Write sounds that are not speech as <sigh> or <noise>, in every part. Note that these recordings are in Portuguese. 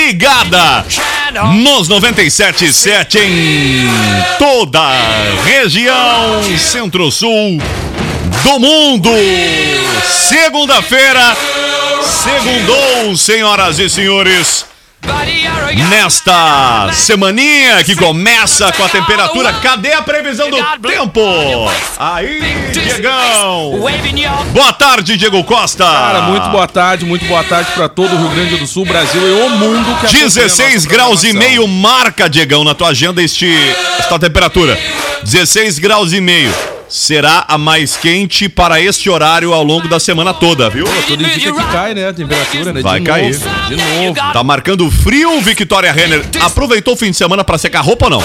ligada nos 97.7 em toda a região centro-sul do mundo. Segunda-feira, segundou, senhoras e senhores. Nesta semaninha que começa com a temperatura, cadê a previsão do tempo? Aí, Diegão! Boa tarde, Diego Costa! Cara, muito boa tarde, muito boa tarde pra todo o Rio Grande do Sul, Brasil e o mundo que acompanha a 16 nossa graus e meio marca, Diegão, na tua agenda este, esta temperatura. 16 graus e meio. Será a mais quente para este horário ao longo da semana toda, viu? Tudo indica que cai, né, a temperatura, né? Vai de cair. Novo, de novo. Tá marcando frio, Victoria Renner. Aproveitou o fim de semana pra secar roupa ou não?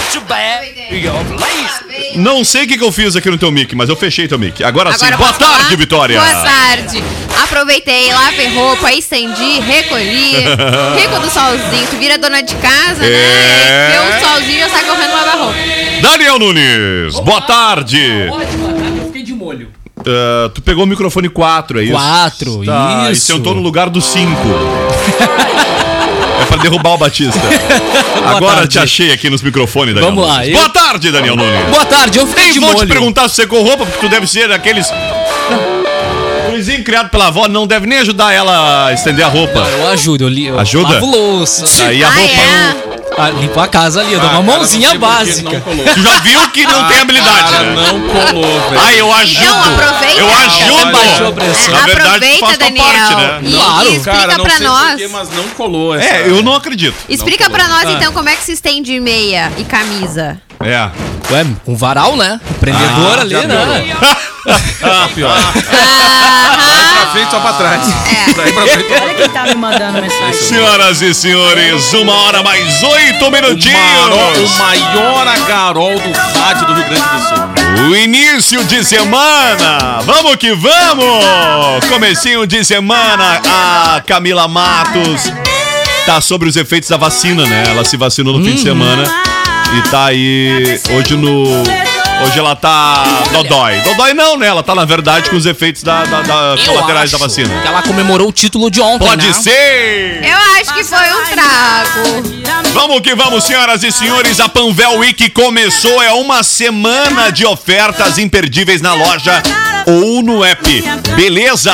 Não sei o que, que eu fiz aqui no teu mic, mas eu fechei teu mic. Agora, sim, Agora boa posso falar? tarde, Vitória. Boa tarde. Aproveitei, lavei roupa, estendi, recolhi. <laughs> Rico do solzinho, tu vira dona de casa, É. né? E aí vê o solzinho e já sai correndo lavar roupa. Daniel Nunes, boa tarde. Eu fiquei de molho. Ah, tu pegou o microfone 4, é isso? Quatro, Tá, E isso. sentou no lugar do 5. <laughs> é pra derrubar o Batista. <laughs> Agora tarde. te achei aqui nos microfones, Daniel Vamos lá, eu- Boa tarde, Daniel Nunes. Boa tarde, eu fiquei Nem de vou molho. te perguntar se secou roupa, porque tu deve ser daqueles... Gurizinho criado pela avó, não deve nem ajudar ela a estender a roupa. Eu ajudo, eu, li, eu Ajuda? lavo louça. Aí a Ah, roupa... é? Ah, limpo a casa ali, eu dou uma Ah, cara, mãozinha não básica. Não. Tu já viu que não tem habilidade, Cara, né? não colou, velho. Ai, eu ajudo. Então, aproveita. Eu ajudo. Na verdade, Aproveita, faz tua Daniel. parte, né? E, Claro. e explica Cara, não pra sei nós. porquê, mas não colou essa. É, eu não acredito. Explica Não pra nós, Ah. então, como é que se estende meia e camisa. É. Ué, com varal, né? Empreendedor Ah, ali, né? <laughs> Tá <laughs> pior. Aham. Pra frente, só pra trás. É. Daí pra frente, pra Quem tá me mandando mensagem? Senhoras e senhores, uma hora mais oito O, minutinhos. maior, o maior agarol do rádio do Rio Grande do Sul. O início de semana. Vamos que vamos. Comecinho de semana. A Camila Matos tá sobre os efeitos da vacina, né? Ela se vacinou no fim de semana e tá aí hoje no Hoje ela tá dodói. Dodói não, né? Ela tá, na verdade, com os efeitos da, da, da colaterais da vacina. que ela comemorou o título de ontem, Pode né? ser! Eu acho que foi um trago. Vamos que vamos, senhoras e senhores. A Panvel Week começou. É uma semana de ofertas imperdíveis na loja ou no app. Beleza?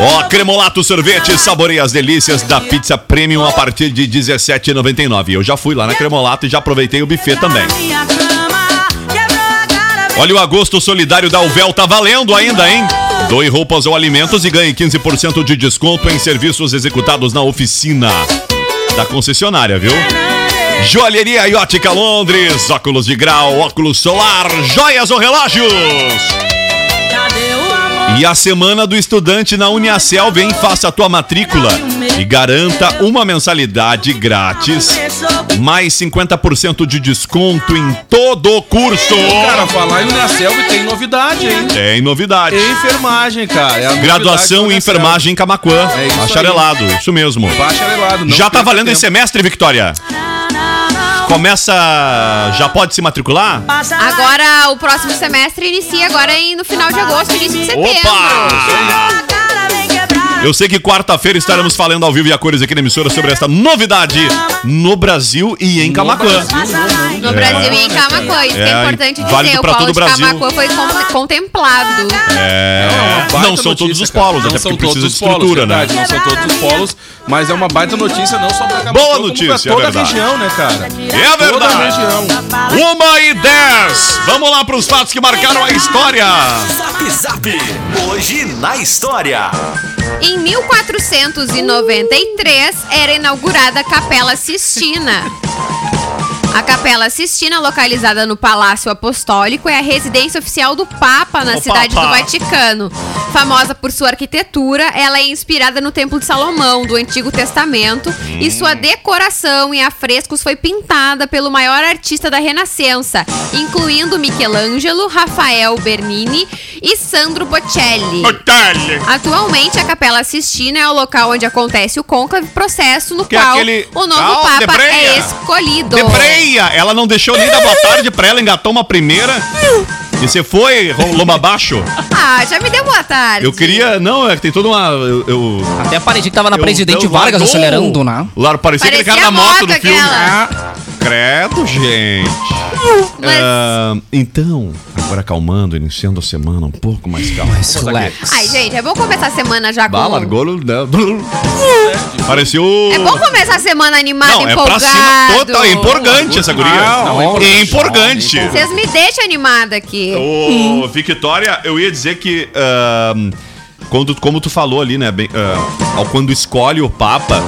Ó, Cremolato Sorvete, saboreia as delícias da pizza premium a partir de R$17,99. Eu já fui lá na Cremolato e já aproveitei o buffet também. Olha o agosto solidário da Uvel, tá valendo ainda, hein? Doe roupas ou alimentos e ganhe 15% de desconto em serviços executados na oficina da concessionária, viu? Joalheria e Ótica Londres, óculos de grau, óculos solar, joias ou relógios. E a semana do estudante na Uniacel vem, faça a tua matrícula e garanta uma mensalidade grátis, mais 50% de desconto em todo o curso. Cara, falar em Uniaselv tem novidade, hein? Tem novidade. Enfermagem, cara. É Graduação em enfermagem em Camacuã. É isso aí. Bacharelado, isso mesmo. Bacharelado. não Já tá valendo tempo. esse semestre, Victoria? Começa. Já pode se matricular? Agora, o próximo semestre inicia agora em, no final de agosto, início de setembro. Opa! Eu sei que quarta-feira estaremos falando ao vivo e a cores aqui na emissora sobre essa novidade no Brasil e em Camacuã. No Brasil e em Camacuã. Isso que É, é importante dizer. válido O pra polo todo o de Brasil. Camacuã foi con- contemplado. É. Baita Não são todos os polos, até porque precisa de todos os polos, estrutura, né? verdade, Não são todos os polos, mas é uma baita notícia não só pra Camacuã, Boa como notícia, pra toda é a verdade. região, né, cara? É Toda a verdade. região. Uma e dez. Vamos lá para os fatos que marcaram a história. Zap. Hoje na história. Em 1493 era inaugurada a Capela Sistina. A Capela Sistina, localizada no Palácio Apostólico, é a residência oficial do Papa na O cidade Papa. do Vaticano. Famosa por sua arquitetura, ela é inspirada no Templo de Salomão, do Antigo Testamento, e sua decoração em afrescos foi pintada pelo maior artista da Renascença, incluindo Michelangelo, Rafael Bernini e Sandro Botticelli. Otário. Atualmente, a Capela Sistina é o local onde acontece o côncavo processo no Que é qual aquele- o novo Papa é escolhido. Debreia! Ela não deixou nem dar boa tarde pra ela, engatou uma primeira. E você foi, lomba abaixo? Ah, já me deu boa tarde. Eu queria. Não, é que tem toda uma. Eu, eu, Até parecia que tava na eu- Presidente eu- Vargas largou- acelerando, né? Lar, parecia, aquele cara na moto moto no filme. aquela. Ah, credo, gente. Mas- Ah, então, agora acalmando, iniciando a semana um pouco mais calma. Mas relax. Ai, gente, é bom começar a semana já com... Bah, largou no. né? Pareceu. É bom começar a semana animada, Não, é empolgado. pra cima total. É empolgante essa guria. Não, é empolgante. Vocês me deixam animada aqui. Ô, Victoria, eu ia dizer que. ahn, quando, como tu falou ali, né? Bem, ah, ao- quando escolhe o Papa,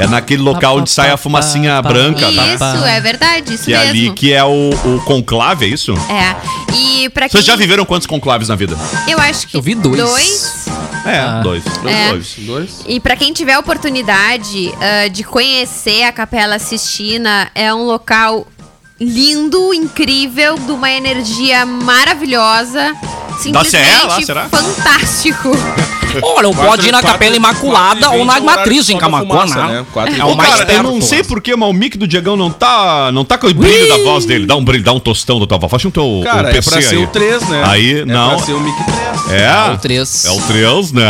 é naquele local onde sai a fumacinha branca, tá? Isso, é verdade, isso Que é mesmo. ali que é o, o conclave, é isso? É. E quem... Vocês já viveram quantos conclaves na vida? Eu acho que Eu vi dois. Dois. É, Ah. dois. Dois, É. dois. Dois. E pra quem tiver a oportunidade ah, de conhecer a Capela Sistina, é um local lindo, incrível, de uma energia maravilhosa. Dá-se é Simplesmente lá, será? fantástico. <laughs> <laughs> Olha, ou pode ir na Quatro- Capela Imaculada quatro ou na é Matriz, em Camacuã, né? né? Quatro e É o mais cara, eu perto. não sei porquê, mas o mic do Diegão não tá, não tá com o brilho da voz dele. Dá um brilho, dá um tostão da tua voz. Faz um teu Cara, o é PC pra ser aí. o 3, né? Aí, é não. pra ser o Mic 3. É. É o três. É o 3, né?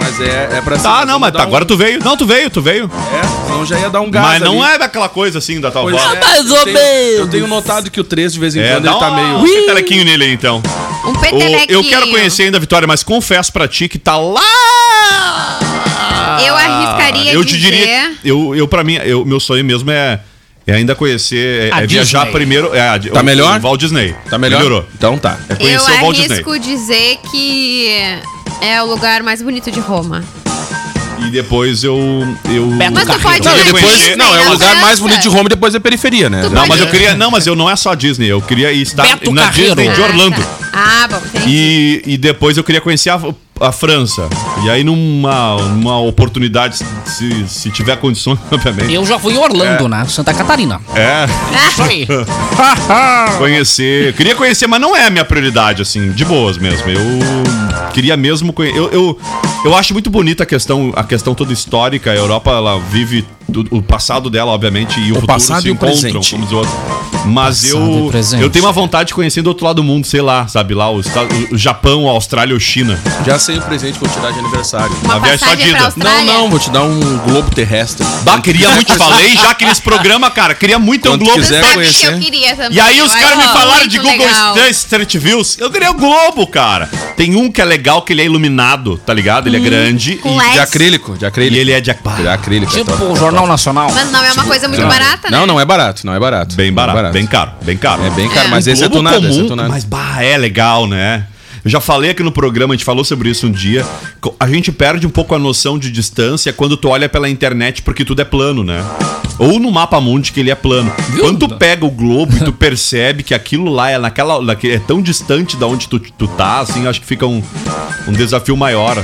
Mas é, é pra ser. Tá, não, mas dá tá, um- agora tu veio. Não, tu veio, tu veio. É, senão já ia dar um gás. mas não ali. é daquela coisa assim da tua Pois voz. é, mais eu ou tenho- menos. Eu tenho notado que o 3 de vez em É, quando dá ele tá meio. um petelequinho nele aí, então. Um petelequinho. eu quero conhecer ainda a Vitória, mas confesso pra ti que tá lá. Eu arriscaria Eu te dizer- diria, eu, eu para mim, eu, meu sonho mesmo é, é ainda conhecer, é, é viajar Disney. primeiro. É, Tá o- melhor? O Walt Disney. Tá melhor? Melhorou. Então tá. É Eu conhecer o Walt Disney. arrisco dizer que é o lugar mais bonito de Roma. E depois eu. eu Mas tu pode Não, ir na depois. Disney, Não, é na o lugar mais bonito de Roma e depois é periferia, né? Tu Não, mas eu queria. Não, mas eu não é só a Disney. Eu queria estar Beto na Carreiro. Disney de Ah, Orlando. tá. Ah, bom, entendi. E, e depois eu queria conhecer a, a França. E aí, numa, numa oportunidade, se, se tiver condições, <laughs> obviamente. Eu já fui em Orlando, né? Santa Catarina. É, Isso aí. <laughs> conhecer. Queria conhecer, mas não é a minha prioridade, assim, de boas mesmo. Eu queria mesmo conhecer. Eu, eu, eu acho muito bonita a questão, a questão toda histórica. A Europa, ela vive o passado dela, obviamente, e o, futuro passado se e o encontram, presente. como diz o outro. Mas eu, e eu tenho uma vontade de conhecer do outro lado do mundo, sei lá, sabe? Lá, o, o- o Japão, a Austrália ou China. Já sei o presente que eu vou te dar de aniversário. Uma Uma viagem só passagem de pra ida. Austrália. Não, não, vou te dar um globo terrestre. Bah, queria muito, falei já que nesse programa, cara, queria muito ter um Globo conhecer. que eu queria também. E aí os caras me falaram de Google legal. Street Views. Eu queria o Globo, cara. Tem um que é legal, que ele é iluminado, tá ligado? Ele é grande Com e. De acrílico, de e acrílico. ele é de... De acrílico. é Tipo top. o Jornal Nacional. Mas não é uma coisa muito barata, né? Não, não é barato, não é barato. Bem é barato, bem caro, bem caro. É bem caro, É. mas O esse é tunado, esse é comum, tunado. Mas, bah, é legal, né? Eu já falei aqui no programa, a gente falou sobre isso um dia. A gente perde um pouco a noção de distância quando tu olha pela internet porque tudo é plano, né? Ou no mapa mundi que ele é plano. Viu? Quando tu pega o globo e tu percebe que aquilo lá é naquela, naque- é tão distante da onde tu, tu tá, assim, acho que fica um, um desafio maior.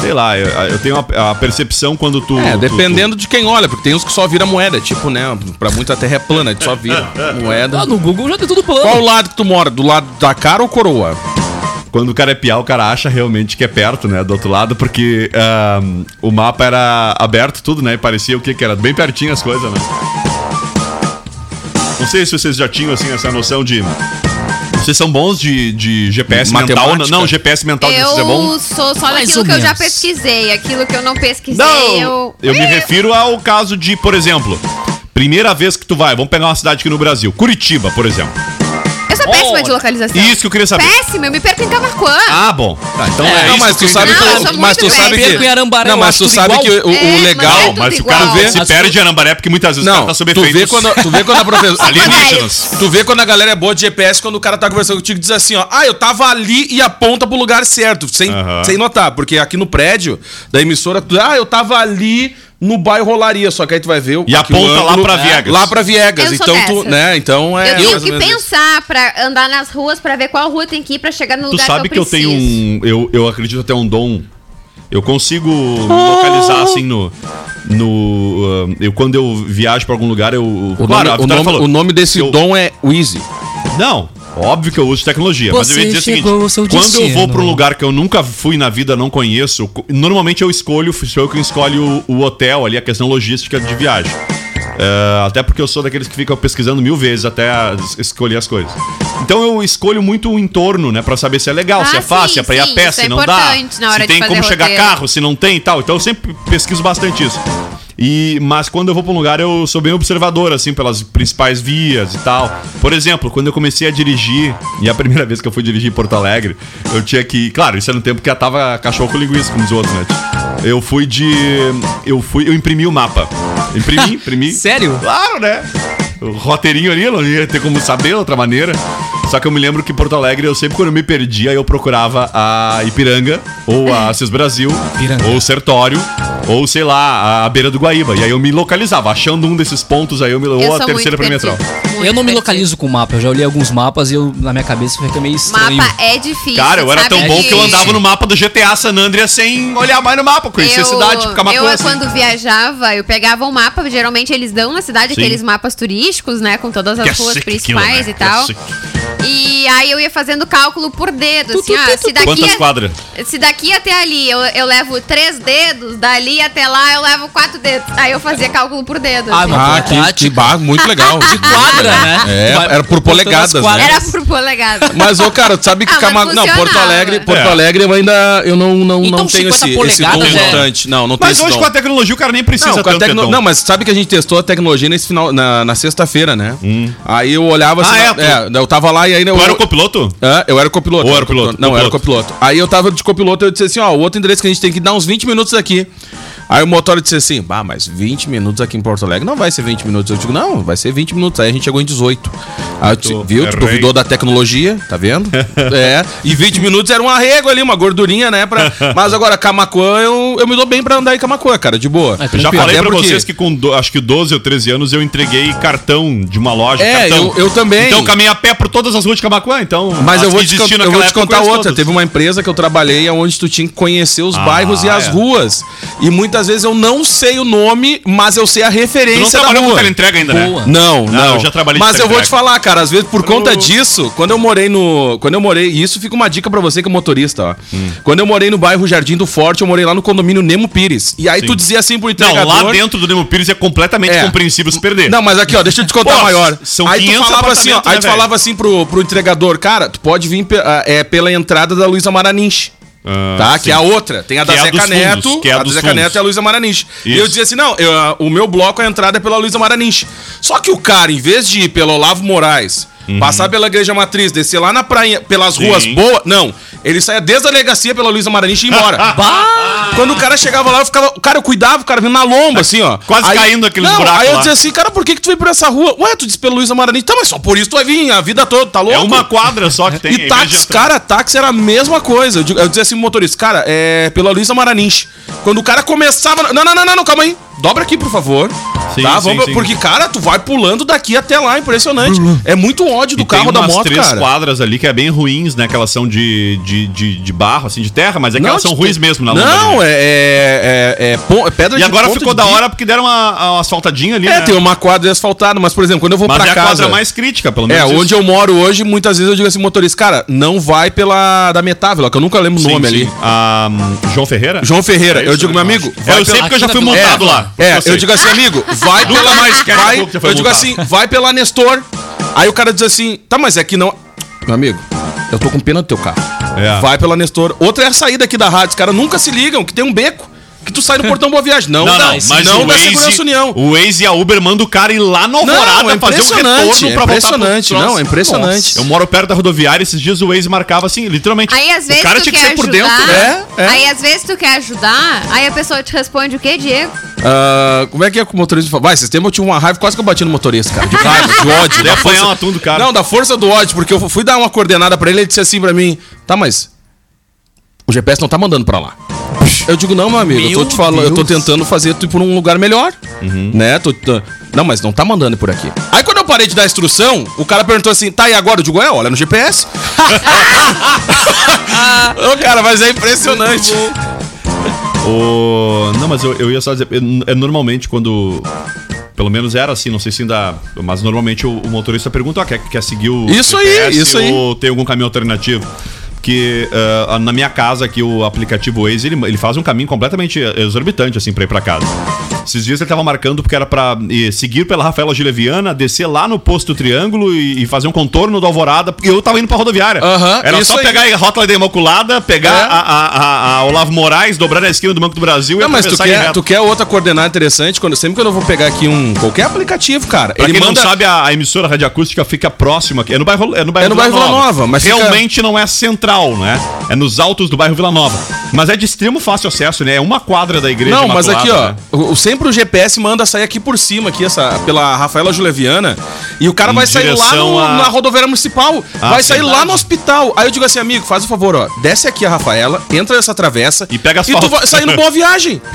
Sei lá, eu, eu tenho a, a percepção quando tu. É, tu- dependendo de quem olha, porque tem uns que só vira moeda, tipo, né? Pra muita terra é plana, a gente só vira <laughs> moeda. Ah, no Google já tem tudo plano. Qual lado que tu mora? Do lado da cara ou coroa? Quando o cara é piar, o cara acha realmente que é perto, né? Do outro lado, porque ahn, o mapa era aberto tudo, né? E parecia o que que era? Bem pertinho as coisas, né? Não sei se vocês já tinham, assim, essa noção de... Vocês são bons de, de GPS mental? Matemática? Não, GPS mental de Eu é bom? sou só Mais daquilo que eu já menos. pesquisei. Aquilo que eu não pesquisei, Não, eu... eu me refiro ao caso de, por exemplo... Primeira vez que tu vai, vamos pegar uma cidade aqui no Brasil. Curitiba, por exemplo. Eu sou péssima de localização. Isso que eu queria saber. Péssima, eu me perco em Camacuã. Ah, bom. Tá, então É, é, Não, isso mas tu que eu sabe. Não, eu que. sou Mas tu muito sabe que. Perco em Arambaré, Não, eu mas acho tu tudo sabe igual. que o, o É, legal. mas é Não, mas o cara igual. vê- se perde tu- em Arambaré porque muitas vezes o cara Não, tá sob tu vê efeitos quando, tu vê quando a professora. <laughs> alienígenas. Tu vê quando a galera é boa de GPS, quando o cara tá conversando contigo e diz assim, ó, ah, eu tava ali e aponta pro lugar certo, sem, Aham. sem notar, porque aqui no prédio da emissora, tu, ah, eu tava ali no bairro Rolaria, só que aí tu vai ver o E aponta lá pra é, Viegas. Lá pra Viegas, Eu sou então tu, dessas. né, então é Eu tenho que pensar pra andar nas ruas pra ver qual rua tem que ir pra chegar no Tu lugar sabe que eu, tenho um. Eu, eu acredito até um dom. Eu consigo me localizar assim no. No. ah, eu, quando eu viajo pra algum lugar, eu. O, claro, a nome, o, nome, falou, o nome desse eu- dom é Wheezy. Não, óbvio que eu uso tecnologia. mas eu ia Você dizer o seguinte: chegou ao seu quando eu vou destino. pra um lugar que eu nunca fui na vida, não conheço, co- normalmente eu escolho, sou eu que escolho o, o hotel ali, a questão logística de viagem. É, até porque eu sou daqueles que ficam pesquisando mil vezes até escolher as coisas. Então eu escolho muito o entorno, né? Pra saber se é legal, se Ah, é fácil, sim, é pra ir a pé, se é não dá. Se tem como chegar roteiro. carro, se não tem e tal. Então eu sempre pesquiso bastante isso. E, mas quando eu vou pra um lugar, eu sou bem observador, assim, pelas principais vias e tal. Por exemplo, quando eu comecei a dirigir, e a primeira <laughs> vez que eu fui dirigir em Porto Alegre, eu tinha que. Claro, isso era no tempo que eu tava cachorro com linguiça, como os outros, né? Eu fui de. Eu fui. Eu imprimi o mapa. Imprimi, <laughs> imprimi. Sério? Claro, né? O roteirinho ali, eu não ia ter como saber de outra maneira. Só que eu me lembro que em Porto Alegre, eu sempre quando eu me perdia, eu procurava a Ipiranga, ou a Cis Brasil, ou o Sertório, ou sei lá, a beira do Guaíba. E aí eu me localizava, achando um desses pontos, aí eu me Eu ou a terceira perimetral. Eu não me localizo com mapa. Eu já olhei alguns mapas e eu, na minha cabeça fica meio estranho. Mapa é difícil. Cara, eu era tão bom que eu andava no mapa do GTA San Andreas sem olhar mais no mapa, conhecia a cidade, ficar uma eu coisa. assim. quando viajava, eu pegava um mapa, geralmente eles dão na cidade Sim. aqueles mapas turísticos, né, com todas as Que ruas principais aquilo, né? e tal. Que é E aí eu ia fazendo cálculo por dedo, assim, ah, se daqui Quantas a- quadras? Se daqui até ali eu, eu levo três dedos, dali até lá eu levo quatro dedos. Aí eu fazia cálculo por dedo. Ah, assim. mas- Ah, que, que bar, muito legal. <laughs> De quadra, né? É, vai era por polegadas, né? Era por polegada. Mas, ô, cara, tu sabe que Ah, mas Camago. Não, Porto funcionava. Alegre, Porto É. Alegre eu ainda. Eu não, não, Então, não tenho 50 esse, esse dom polegadas é- mutante. Não, não tenho Mas esse hoje dom. com a tecnologia o cara nem precisa Não, com a tanto, tecno... Edom. não, mas sabe que a gente testou a tecnologia nesse final, na, na sexta-feira, né? Aí eu olhava assim. Ah, na- é, tu- eu tava lá e aí. Eu, Tu era o copiloto? É, eu era o copiloto. Ou era o piloto? Não, eu era o Copiloto. copiloto. Aí eu tava de copiloto e eu disse assim, ó, o outro endereço que a gente tem que dar uns 20 minutos aqui. Aí o motor disse assim, bah, mas 20 minutos aqui em Porto Alegre não vai ser 20 minutos. Eu digo, não, vai ser 20 minutos. Aí a gente chegou em 18. Aí eu disse, viu? Tu duvidou da tecnologia, tá vendo? <laughs> é. E 20 minutos era um arrego ali, uma gordurinha, né? Pra... <laughs> Mas agora, Camacuã, eu, eu me dou bem pra andar em Camacuã, cara, de boa. É, já Até falei pra porque- vocês que com do- acho que 12 ou 13 anos eu entreguei cartão de uma loja. É, cartão. eu- eu também. Então eu caminhei a pé por todas as ruas de Camacuã, então. Mas as eu vou te, eu vou te contar outra. todas. Teve uma empresa que eu trabalhei onde tu tinha que conhecer os Ah, bairros e as é. ruas. E muitas vezes eu não sei o nome, mas eu sei a Tu não referência trabalhou com rua. teleentrega ainda, né? Boa. Não, Não, não. eu já trabalhei Mas eu vou te falar, cara, às vezes por conta disso, quando eu morei no, quando eu morei, e isso fica uma dica pra você que é motorista, ó. Hum. Quando eu morei no bairro Jardim do Forte, eu morei lá no condomínio Nemo Pires. E aí Sim. tu dizia assim pro Não, entregador, lá dentro do Nemo Pires é completamente É. compreensível se perder. Não, mas aqui, ó, deixa eu te contar Pô, maior. são aí tu 500 falava assim, ó, apartamentos, aí né, tu falava assim pro, pro entregador, cara, tu pode vir ah, é, pela entrada da Luísa Maranins. Ah, Tá? sim. Que é a outra. Tem a da Que é a Zeca dos Neto. fundos, é a a da Zeca fundos. Neto e a Luísa Maranins. E eu dizia assim: não, eu, o meu bloco, a entrada é pela Luísa Maranins. Só que o cara, em vez de ir pelo Olavo Moraes, passar pela Igreja Matriz, descer lá na praia, pelas Uhum. Sim. ruas boas. Não. Ele saía desde a delegacia pela Luísa Maranins e ia embora. <laughs> Quando o cara chegava lá, eu ficava. Cara, eu cuidava, o cara vindo na lomba, assim, ó. Quase caindo aqueles não, buracos Aí eu dizia assim, cara, por que, que tu veio por essa rua? Ué, tu disse pela Luísa Maranins. Tá, mas só por isso tu vai vir a vida toda, tá louco? É uma quadra só que tem. E táxi, cara, táxi era a mesma coisa. Eu, eu dizia assim pro motorista, cara, é pela Luísa Maranins. Quando o cara começava. Não, não, não, não, não, calma aí. Dobra aqui, por favor. Sim, tá? Vamos, sim. Porque, cara, tu vai pulando daqui até lá, impressionante. É muito ódio do E carro da moto, três cara. quadras ali que é bem ruins, né? Que elas são de, de, de, de barro, assim, de terra, mas é que elas são ruins mesmo na Não, ali. é, é, é, é é pedra E de agora ponta ficou de da hora porque deram uma, uma asfaltadinha ali, É, né? tem uma quadra asfaltada, mas, por exemplo, quando eu vou Mas pra é a casa. quadra mais crítica, pelo É, menos. onde eu moro hoje, muitas vezes eu digo assim, motorista, cara, não vai pela da Metável, que eu nunca lembro o nome sim. ali. Ah, João Ferreira? João Ferreira. É eu isso, digo, meu eu amigo, acho. Eu sei porque eu já fui na montado lá. É, sei. eu digo assim, amigo, vai <laughs> pela mais vai, Eu digo assim, vai pela Nestor. Aí o cara diz assim, tá, mas é que não. Meu amigo, eu tô com pena do teu carro. É. Vai pela Nestor. Outra é a saída aqui da rádio. Os caras nunca se ligam, que tem um beco. Que tu sai no portão Boa Viagem. Não, Não, não, mas não o da Waze, Segurança União. o Waze e a Uber mandam o cara ir lá na Alvorada Não, é fazer um impressionante, retorno é pra voltar pro impressionante, não, é impressionante. Eu moro perto da rodoviária, esses dias o Waze marcava assim, literalmente. Aí às vezes o cara tinha que quer ser por dentro, né? É, é. Aí às vezes tu quer ajudar, aí a pessoa te responde o quê, Diego? Ah, como é que é que o motorista fala? Vai, esse tempo eu tinha uma raiva, quase que eu bati no motorista, cara. De raiva, de <laughs> ódio. Ia apanhar força- um atum do cara. Não, da força do ódio, porque eu fui dar uma coordenada pra ele, ele disse assim pra mim: tá, mas. O GPS não tá mandando pra lá. Eu digo, não, meu amigo, eu tô Meu te falando, eu tô tentando fazer tu ir por um lugar melhor. Né? Tô- tô- não, mas não tá mandando por aqui. Aí quando eu parei de dar instrução, o cara perguntou assim: tá, e agora? Eu digo, é, olha no GPS. <laughs> Ô, cara, mas é impressionante. O... Não, mas eu, eu ia só dizer, é, normalmente quando. Pelo menos era assim, não sei se ainda. Mas normalmente o, o motorista pergunta: ah, quer, quer seguir o. Isso aí, isso aí. Ou tem algum caminho alternativo? Porque ah, na minha casa aqui, o aplicativo Waze, ele, ele faz um caminho completamente exorbitante, assim, pra ir pra casa. Esses dias ele tava marcando porque era pra eh, seguir pela Rafaela Gileviana, descer lá no posto Triângulo e, e fazer um contorno do Alvorada, porque eu tava indo pra rodoviária. Aham, era isso só aí. pegar a Rota da Imaculada, pegar É. a, a, a- a Olavo Moraes, dobrar na esquina do Banco do Brasil Não, mas tu atravessar e ir quer, reto. tu quer outra coordenada interessante? Quando, sempre que eu vou pegar aqui um. qualquer aplicativo, cara. Pra ele quem manda. não sabe, a, a emissora radioacústica fica próxima aqui. É no bairro, é no bairro, É no bairro Vila Nova, mas fica- Realmente não é central, né? É nos altos do bairro Vila Nova. Mas é de extremo fácil acesso, né? É uma quadra da igreja. Não, mas aqui, ó. Né? o- o- sempre o GPS manda sair aqui por cima, aqui, essa, pela Rafaela Juleviana. E o cara Em vai sair lá no- a- na rodoviária municipal. Ah, vai sair lá no hospital. Aí eu digo assim, amigo, faz o favor, ó. Desce aqui a Rafaela, entra nessa travessa. E pega E tu asfalto. vai sair no Boa Viagem. <laughs>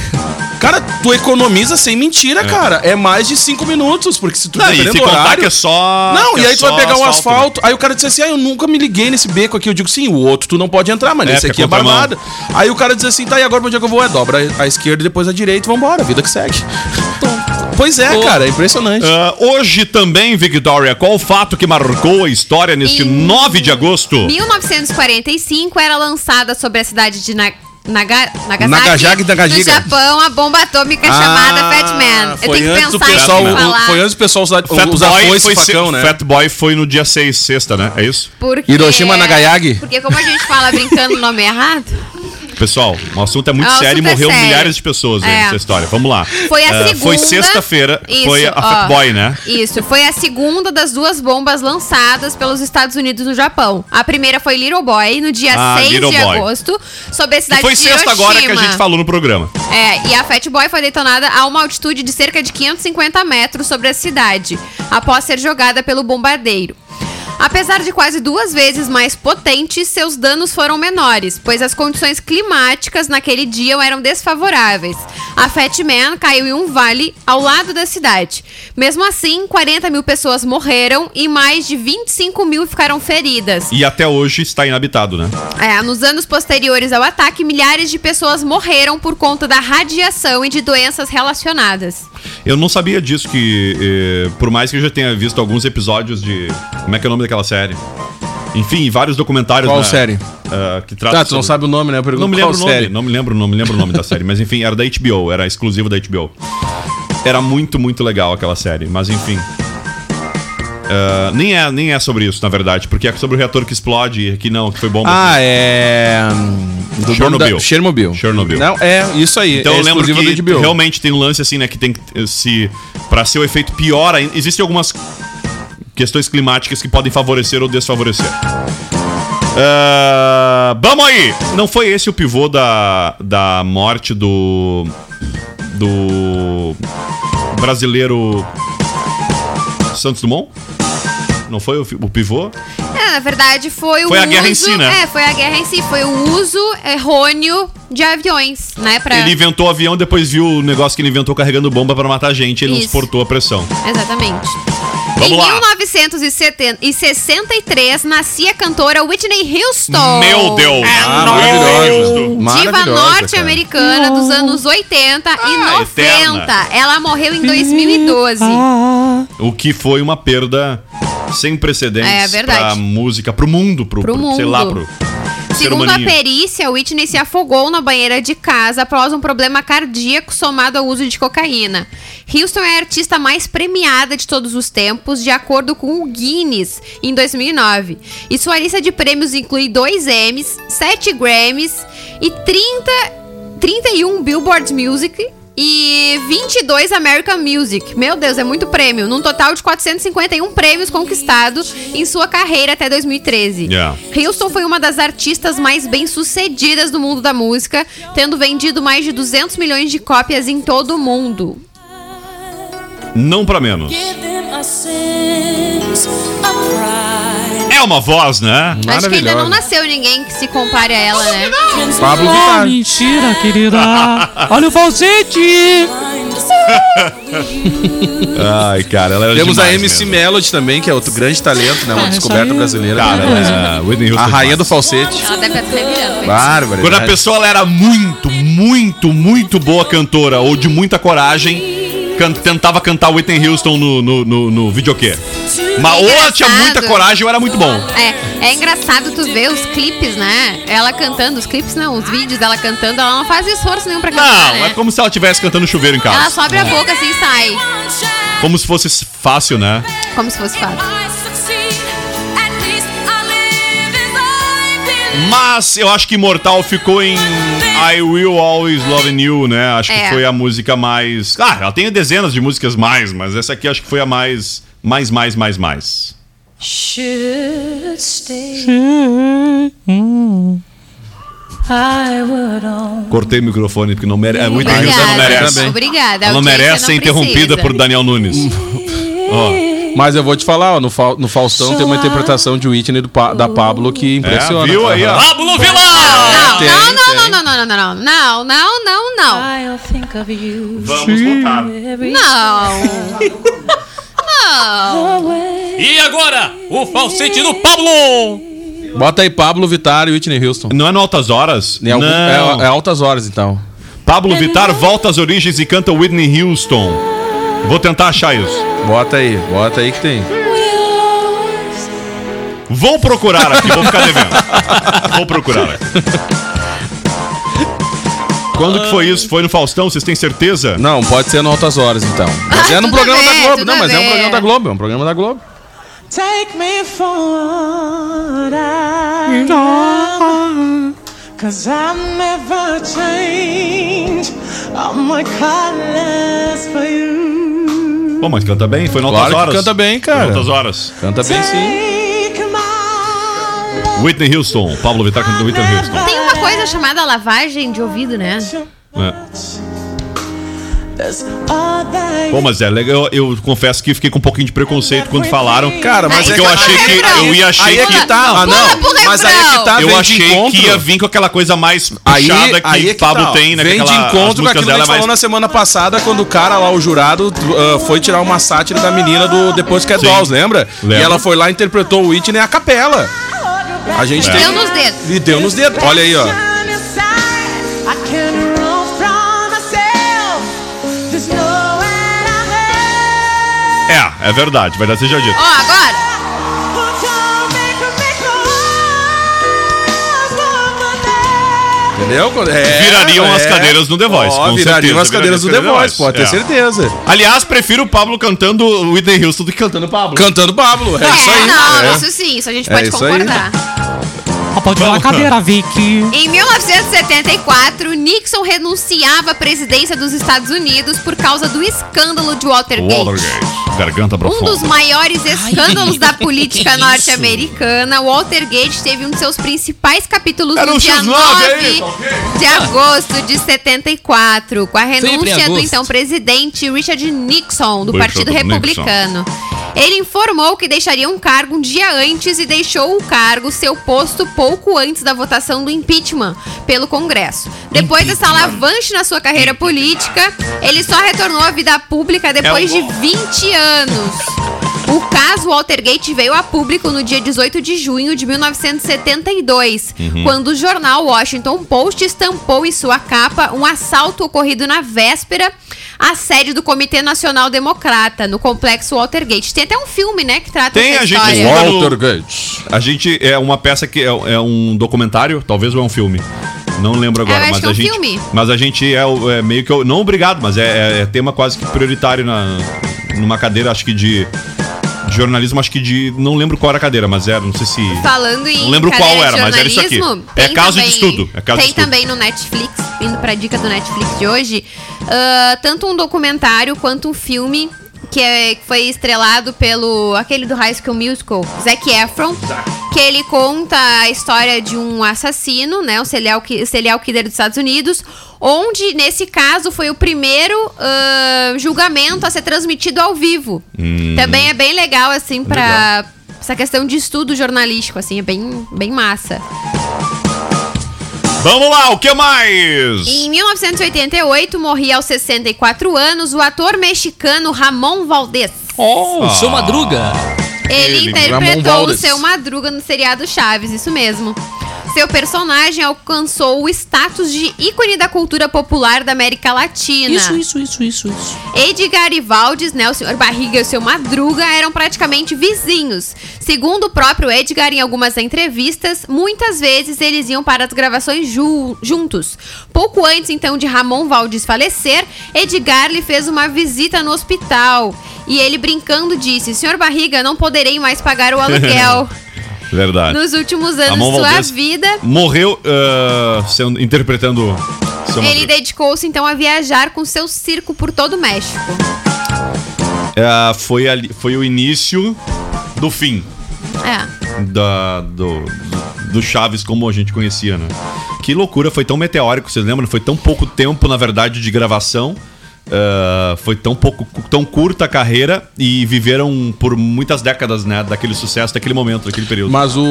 Cara, tu economiza sem mentira, cara. É mais de cinco minutos, porque se tu Não, dependendo se do horário- que é só. Não, e é aí tu vai pegar um né? asfalto. Aí o cara disse assim: Ah, eu nunca me liguei nesse beco aqui. Eu digo, sim, o outro tu não pode entrar, mas É, esse aqui é é barbada. Aí o cara diz assim: tá, e agora pra onde é que eu vou? É dobra a esquerda e depois a direita vambora, vida que segue. Pois é, cara, é impressionante. Ah, hoje também, Victoria, qual o fato que marcou a história neste Em 9 de agosto? 1945 era lançada sobre a cidade de Na- Naga- Nagasaki, Nagasaki, no Japão, a bomba atômica Ah, chamada Fat Man. Eu foi tenho que pensar pessoal, falar. Foi antes do pessoal usar, Fat usar Boy, foi e facão, se- né? Fat Boy foi no dia 6, sexta, né? É isso? Porque... Hiroshima, Nagayagi. Porque como a gente fala brincando o nome errado, Pessoal, o assunto é muito É, o sério e é morreu sério. milhares de pessoas aí É. nessa história. Vamos lá. foi a Ah, segunda... Foi sexta-feira, foi a ó, Fat Boy, né? Isso, foi a segunda das duas bombas lançadas pelos Estados Unidos no Japão. A primeira foi Little Boy, no dia Ah, 6 Little de Boy. agosto, sobre a Que cidade foi de sexta Hiroshima. agora que a gente falou no programa. É, e a Fat Boy foi detonada a uma altitude de cerca de 550 metros sobre a cidade, após ser jogada pelo bombardeiro. Apesar de quase duas vezes mais potente, seus danos foram menores, pois as condições climáticas naquele dia eram desfavoráveis. A Fat Man caiu em um vale ao lado da cidade. Mesmo assim, 40 mil pessoas morreram e mais de 25 mil ficaram feridas. E até hoje está inabitado, né? É, nos anos posteriores ao ataque, milhares de pessoas morreram por conta da radiação e de doenças relacionadas. Eu não sabia disso, que eh, por mais que eu já tenha visto alguns episódios de. Como é que é o nome daquela série? Enfim, vários documentários. Qual né, série? ah, que tratam Tá, tu não sobre- sabe o nome, né? Eu pergunto Não me lembro o nome, série. não me lembro, não me lembro o nome da série, mas enfim, era da HBO, era exclusivo da HBO. Era muito, muito legal aquela série, mas enfim. Ah, nem, é, nem é sobre isso, na verdade, porque é sobre o reator que explode e que não, que foi bomba. Ah, é. Do Chernobyl. da- Chernobyl. Chernobyl. Não, é, isso aí. Então é eu lembro que realmente tem um lance assim, né, que tem que se para ser o efeito pior, ainda- existem algumas questões climáticas que podem favorecer ou desfavorecer. Ah, vamos aí! Não foi esse o pivô da, da morte do do brasileiro Santos Dumont? Não foi o, o pivô? É, na verdade, foi o Foi a uso, guerra em si, né? É, foi a guerra em si. Foi o uso errôneo de aviões, né? Pra... Ele inventou o avião, depois viu o negócio que ele inventou carregando bomba pra matar gente, ele não Isso. suportou a pressão. Exatamente. Vamos em lá. 1963, nascia a cantora Whitney Houston. Meu Deus! Ah, maravilhosa. Diva norte-americana dos anos 80 e Ah, 90. eterna. Ela morreu em 2012. O que foi uma perda sem precedentes É, verdade. pra música, pro mundo, pro, Pro pro- sei lá, mundo. pro Segundo a perícia, Whitney se afogou na banheira de casa após um problema cardíaco somado ao uso de cocaína. Houston é a artista mais premiada de todos os tempos, de acordo com o Guinness, em 2009. E sua lista de prêmios inclui dois Emmys, 7 Grammys e 30 31 Billboard Music e 22 American Music. Meu Deus, é muito prêmio. Num total de 451 prêmios conquistados em sua carreira até 2013. Yeah. Houston foi uma das artistas mais bem-sucedidas do mundo da música, tendo vendido mais de 200 milhões de cópias em todo o mundo. Não pra menos. É uma voz, né? Acho que ainda não nasceu ninguém que se compare a ela, né? Pablo Vittar. mentira, querida. <laughs> Olha o falsete. <laughs> Ai, cara, ela era Temos a MC mesmo. Melody também, que é outro grande talento, né? Uma Ah, descoberta brasileira. Cara, é, Whitney Houston a rainha demais. do falsete. Ela deve se revirando. Bárbara. Quando a pessoa ela era muito, muito, muito boa cantora ou de muita coragem, can- tentava cantar Whitney Houston no, no, no, no videokê. Mas ou ela tinha muita coragem ou era muito bom. É, é engraçado tu ver os clipes, né? Ela cantando, os clipes não, os vídeos dela cantando, ela não faz esforço nenhum pra cantar, Não, né? é como se ela estivesse cantando chuveiro em Ela casa. só abre a boca assim e sai. Como se fosse fácil, né? Como se fosse fácil. Mas eu acho que Imortal ficou em I Will Always Love You, né? Acho que É. foi a música mais. Ah, ela tem dezenas de músicas mais, mas essa aqui acho que foi a mais. Mais, mais, mais, mais. should stay. I would only Cortei o microfone porque não merece. Não Obrigada. merece. Também. Obrigada. Ela não merece ser interrompida por Daniel Nunes. Ó, Mas eu vou te falar, ó, no, Fa- no Faustão tem uma interpretação de Whitney do Pa- da Pablo que impressiona. é, viu aí, ó. Pablo Vila! Não, não, não, não, não, não, não, não, não, não, não, não, I'll think of you Vamos voltar. não. <laughs> Não. E agora, o falsete do Pablo! Bota aí Pablo Vittar e Whitney Houston. Não é no Altas Horas? Não. é, é altas horas, então. Pablo Vittar volta às origens e canta Whitney Houston. Vou tentar achar isso. Bota aí, bota aí que tem. Vou procurar aqui, vou ficar devendo. Vou procurar aqui. Quando que foi isso? Foi no Faustão, vocês têm certeza? Não, pode ser no Altas Horas, então. Mas Ah, é no tudo programa da Globo. tudo Não, mas é um programa da Globo, é um programa da Globo. Take me for what I am. Cause I'll never change all my colors for you. Pô, mas canta bem? Foi no Claro Horas? canta bem, cara. Foi no Altas Horas. Canta bem sim. Whitney Houston. Pablo Vittar cantando Whitney Houston. Tem uma coisa chamada lavagem de ouvido, né? É. Pô, mas é legal. Eu, eu confesso que fiquei com um pouquinho de preconceito quando falaram. Cara, mas é eu que- achei que. Eu ia achei Aí é que. tá. Ah, não. Mas aí é que tá. Eu de achei encontro. que ia vir com aquela coisa mais Aí, puxada que, aí é o Pablo tá, tem, né? Vem de aquela- as encontro com aquilo que a gente é mais- falou na semana passada, quando o cara lá, o jurado, ah, foi tirar uma sátira da menina do Depois que é Sim. Dolls, lembra? Lembro. E ela foi lá e interpretou o Whitney a capela. A gente tem... Deu nos dedos. E deu nos dedos. Olha aí, ó. É, é verdade, verdade seja dito. Ó, agora. Entendeu? É, Virariam é. as cadeiras no The Voice, Ó, com virariam certeza, as cadeiras do The as Voice, pode ter É. certeza. Aliás, prefiro o Pablo cantando Whitney Houston do que cantando o Pablo. Cantando Pablo, é, isso aí. não, É. isso sim, isso a gente É pode concordar. Pode virar a cadeira, Vicky. Em 1974, Nixon renunciava à presidência dos Estados Unidos por causa do escândalo de Watergate. Watergate. Garganta Um dos maiores escândalos da política norte-americana, Watergate teve um de seus principais capítulos Era no um dia X9 9 aí, tá de agosto de 74, com a renúncia do então presidente Richard Nixon, do Richard Partido Nixon. Republicano. Ele informou que deixaria um cargo um dia antes e deixou o cargo, seu posto, pouco antes da votação do impeachment pelo Congresso. Depois dessa alavanche na sua carreira política, ele só retornou à vida pública depois É de 20 anos. O caso Watergate veio a público no dia 18 de junho de 1972, Uhum. quando o jornal Washington Post estampou em sua capa um assalto ocorrido na véspera à sede do Comitê Nacional Democrata, no complexo Watergate. Tem até um filme, né, que trata Tem, essa a gente Watergate. A gente é uma peça que é, é um documentário, talvez ou é um filme. Não lembro agora, Eu acho mas é a um gente. filme. Mas a gente é, o- é meio que. Não obrigado, mas é, é- é tema quase que prioritário na, numa cadeira, acho que de de jornalismo, acho que de. Não lembro qual era a cadeira, mas era, não sei se. Falando em Não lembro qual era, mas era isso aqui. jornalismo, É caso de estudo, é caso de tem estudo. também no Netflix, indo pra dica do Netflix de hoje, ah, tanto um documentário quanto um filme que, é- que foi estrelado pelo aquele do High School Musical, Zac Efron, que ele conta a história de um assassino, né, um serial, serial killer dos Estados Unidos, onde nesse caso foi o primeiro ah, julgamento a ser transmitido ao vivo. Também é bem legal assim pra essa questão de estudo jornalístico, assim, é bem, bem massa. Vamos lá, o que mais? Em 1988, morria aos 64 anos o ator mexicano Ramon Valdez. Oh, seu Madruga. Ele, interpretou o seu Madruga no seriado Chaves, isso mesmo. Seu personagem alcançou o status de ícone da cultura popular da América Latina. Isso, isso, isso, isso, isso. Edgar e Valdes, né, o senhor Barriga e o seu Madruga eram praticamente vizinhos. Segundo o próprio Edgar, em algumas entrevistas, muitas vezes eles iam para as gravações ju- juntos. Pouco antes, então, de Ramon Valdes falecer, Edgar lhe fez uma visita no hospital. E ele, brincando, disse: Senhor Barriga, não poderei mais pagar o <laughs> aluguel. Verdade. Nos últimos anos Ramon de sua Valdez vida, Morreu ah, sendo- interpretando. Seu ele dedicou-se então a viajar com seu circo por todo o México. Ah, foi, ali, foi o início do fim É. da, do- do Chaves como a gente conhecia, né? Que loucura, foi tão meteórico, vocês lembram? Foi tão pouco tempo, na verdade, de gravação. Ah, foi tão pouco, tão curta a carreira e viveram por muitas décadas, né, daquele sucesso, daquele momento, daquele período. Mas o.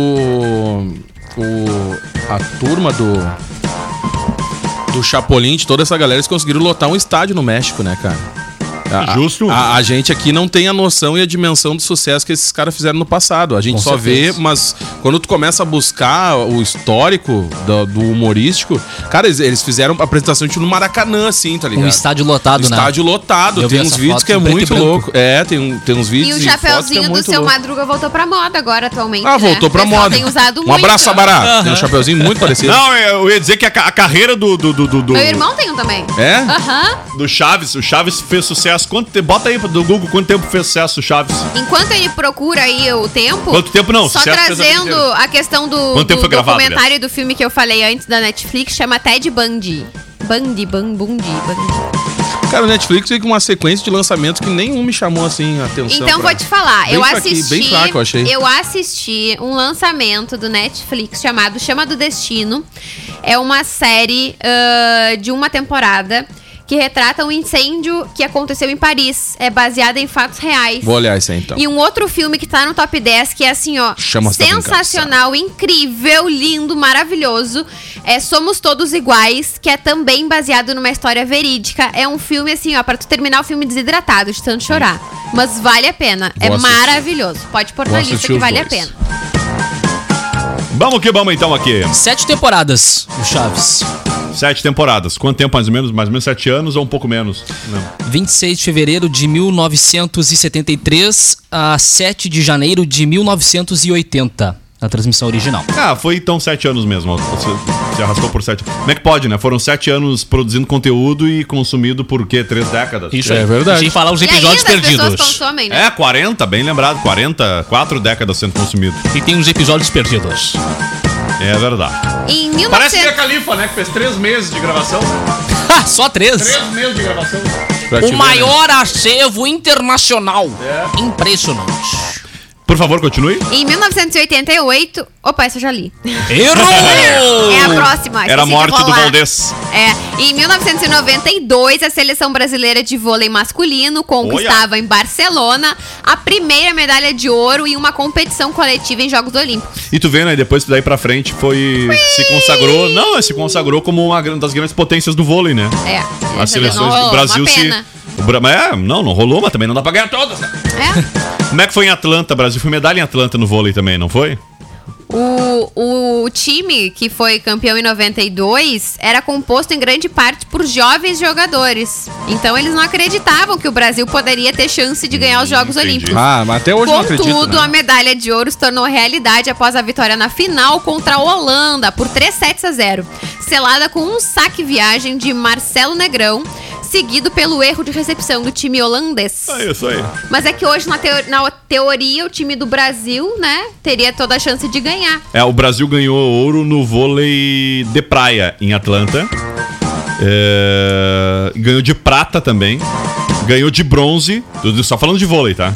O. A turma do. Do Chapolin, de toda essa galera, eles conseguiram lotar um estádio no México, né, cara? A- a- Justo. A, a gente aqui não tem a noção e a dimensão do sucesso que esses caras fizeram no passado. A gente Com só certeza. vê, mas quando tu começa a buscar o histórico do, do humorístico, cara, eles, eles fizeram a apresentação tipo, no Maracanã, assim, tá ligado? Um estádio lotado, né? Estádio lotado, Eu tem uns vídeos que é muito louco. É, tem, um- tem uns vídeos o e que é chapeuzinho do muito seu louco. Madruga voltou pra moda agora, atualmente. Ah, né? voltou pra O pessoal moda. tem usado um muito. abraço, Sabará. Tem um chapeuzinho muito parecido. Não, eu ia dizer que a, a carreira do, do, do, do, do- Meu irmão tem um também. É? Aham. do Chaves, o Chaves fez sucesso. Quanto te- Bota aí do Google quanto tempo fez sucesso o Chaves. Enquanto ele procura aí o tempo. Quanto tempo não? Só trazendo. A questão do, Quanto tempo do gravado, documentário do filme que eu falei antes da Netflix, chama Ted Bundy. Bundy, Bun, Bundy, Bundy. Cara, o Netflix veio com uma sequência de lançamentos que nenhum me chamou assim a atenção. Então pra- vou te falar, Bem eu assisti, Bem fraco, eu achei. eu assisti um lançamento do Netflix chamado Chama do Destino. É uma série ah, de uma temporada que retrata um incêndio que aconteceu em Paris. É baseada em fatos reais. Vou olhar isso aí então. E um outro filme que tá no top 10, que é assim, ó, Chama-se da sensacional, incrível, lindo, maravilhoso. É Somos Todos Iguais, que é também baseado numa história verídica. É um filme assim, ó, pra tu terminar o filme desidratado, de tanto chorar. Mas vale a pena. Vou é assistir. maravilhoso. Pode pôr Vou na lista que vale a dois. pena. Vamos que vamos então aqui. Sete temporadas do Chaves. Sete temporadas. Quanto tempo mais ou menos? Mais ou menos sete anos ou um pouco menos? Não. 26 de fevereiro de 1973 a 7 de janeiro de 1980. Na transmissão original. Ah, foi então sete anos mesmo. Você se arrastou por sete. Como é que pode, né? Foram sete anos produzindo conteúdo e consumido por quê? Três décadas? Isso É aí. verdade. Sem falar os E episódios ainda as pessoas perdidos. consomem, né? É, 40, bem lembrado. 40, quatro décadas sendo consumido. E tem os episódios perdidos. É verdade. Em Parece que é 1900... Califa, né? Que fez três meses de gravação. Ah, <laughs> só três? meses de gravação. O maior acervo internacional. Impressionante. Por favor, continue. Em 1988... Opa, essa eu já li. Errou! É a próxima. Era a morte do. Valdez. É, em 1992, a seleção brasileira de vôlei masculino conquistava em Barcelona a primeira medalha de ouro em uma competição coletiva em Jogos Olímpicos. E tu vê, né? Depois daí pra frente foi. Se consagrou. Não, se consagrou como uma das grandes potências do vôlei, né? É. As seleções do Brasil se. Bra... É, não, não rolou, mas também não dá pra ganhar todas. né? É. Como é que foi em Atlanta, Brasil? Foi medalha em Atlanta no vôlei também, não foi? O, o time que foi campeão em 92 era composto em grande parte por jovens jogadores. Então eles não acreditavam que o Brasil poderia ter chance de ganhar os Jogos entendi. Olímpicos. Ah, mas até hoje eu não acredito. Contudo, né? a medalha de ouro se tornou realidade após a vitória na final contra a Holanda por 3 sets a 0, selada com um saque viagem de Marcelo Negrão, seguido pelo erro de recepção do time holandês. É isso aí. Mas é que hoje, na, teo- na teoria, o time do Brasil, né, teria toda a chance de ganhar. É, o Brasil ganhou ouro no vôlei de praia em Atlanta. É, ganhou de prata também. Ganhou de bronze. Só falando de vôlei, tá?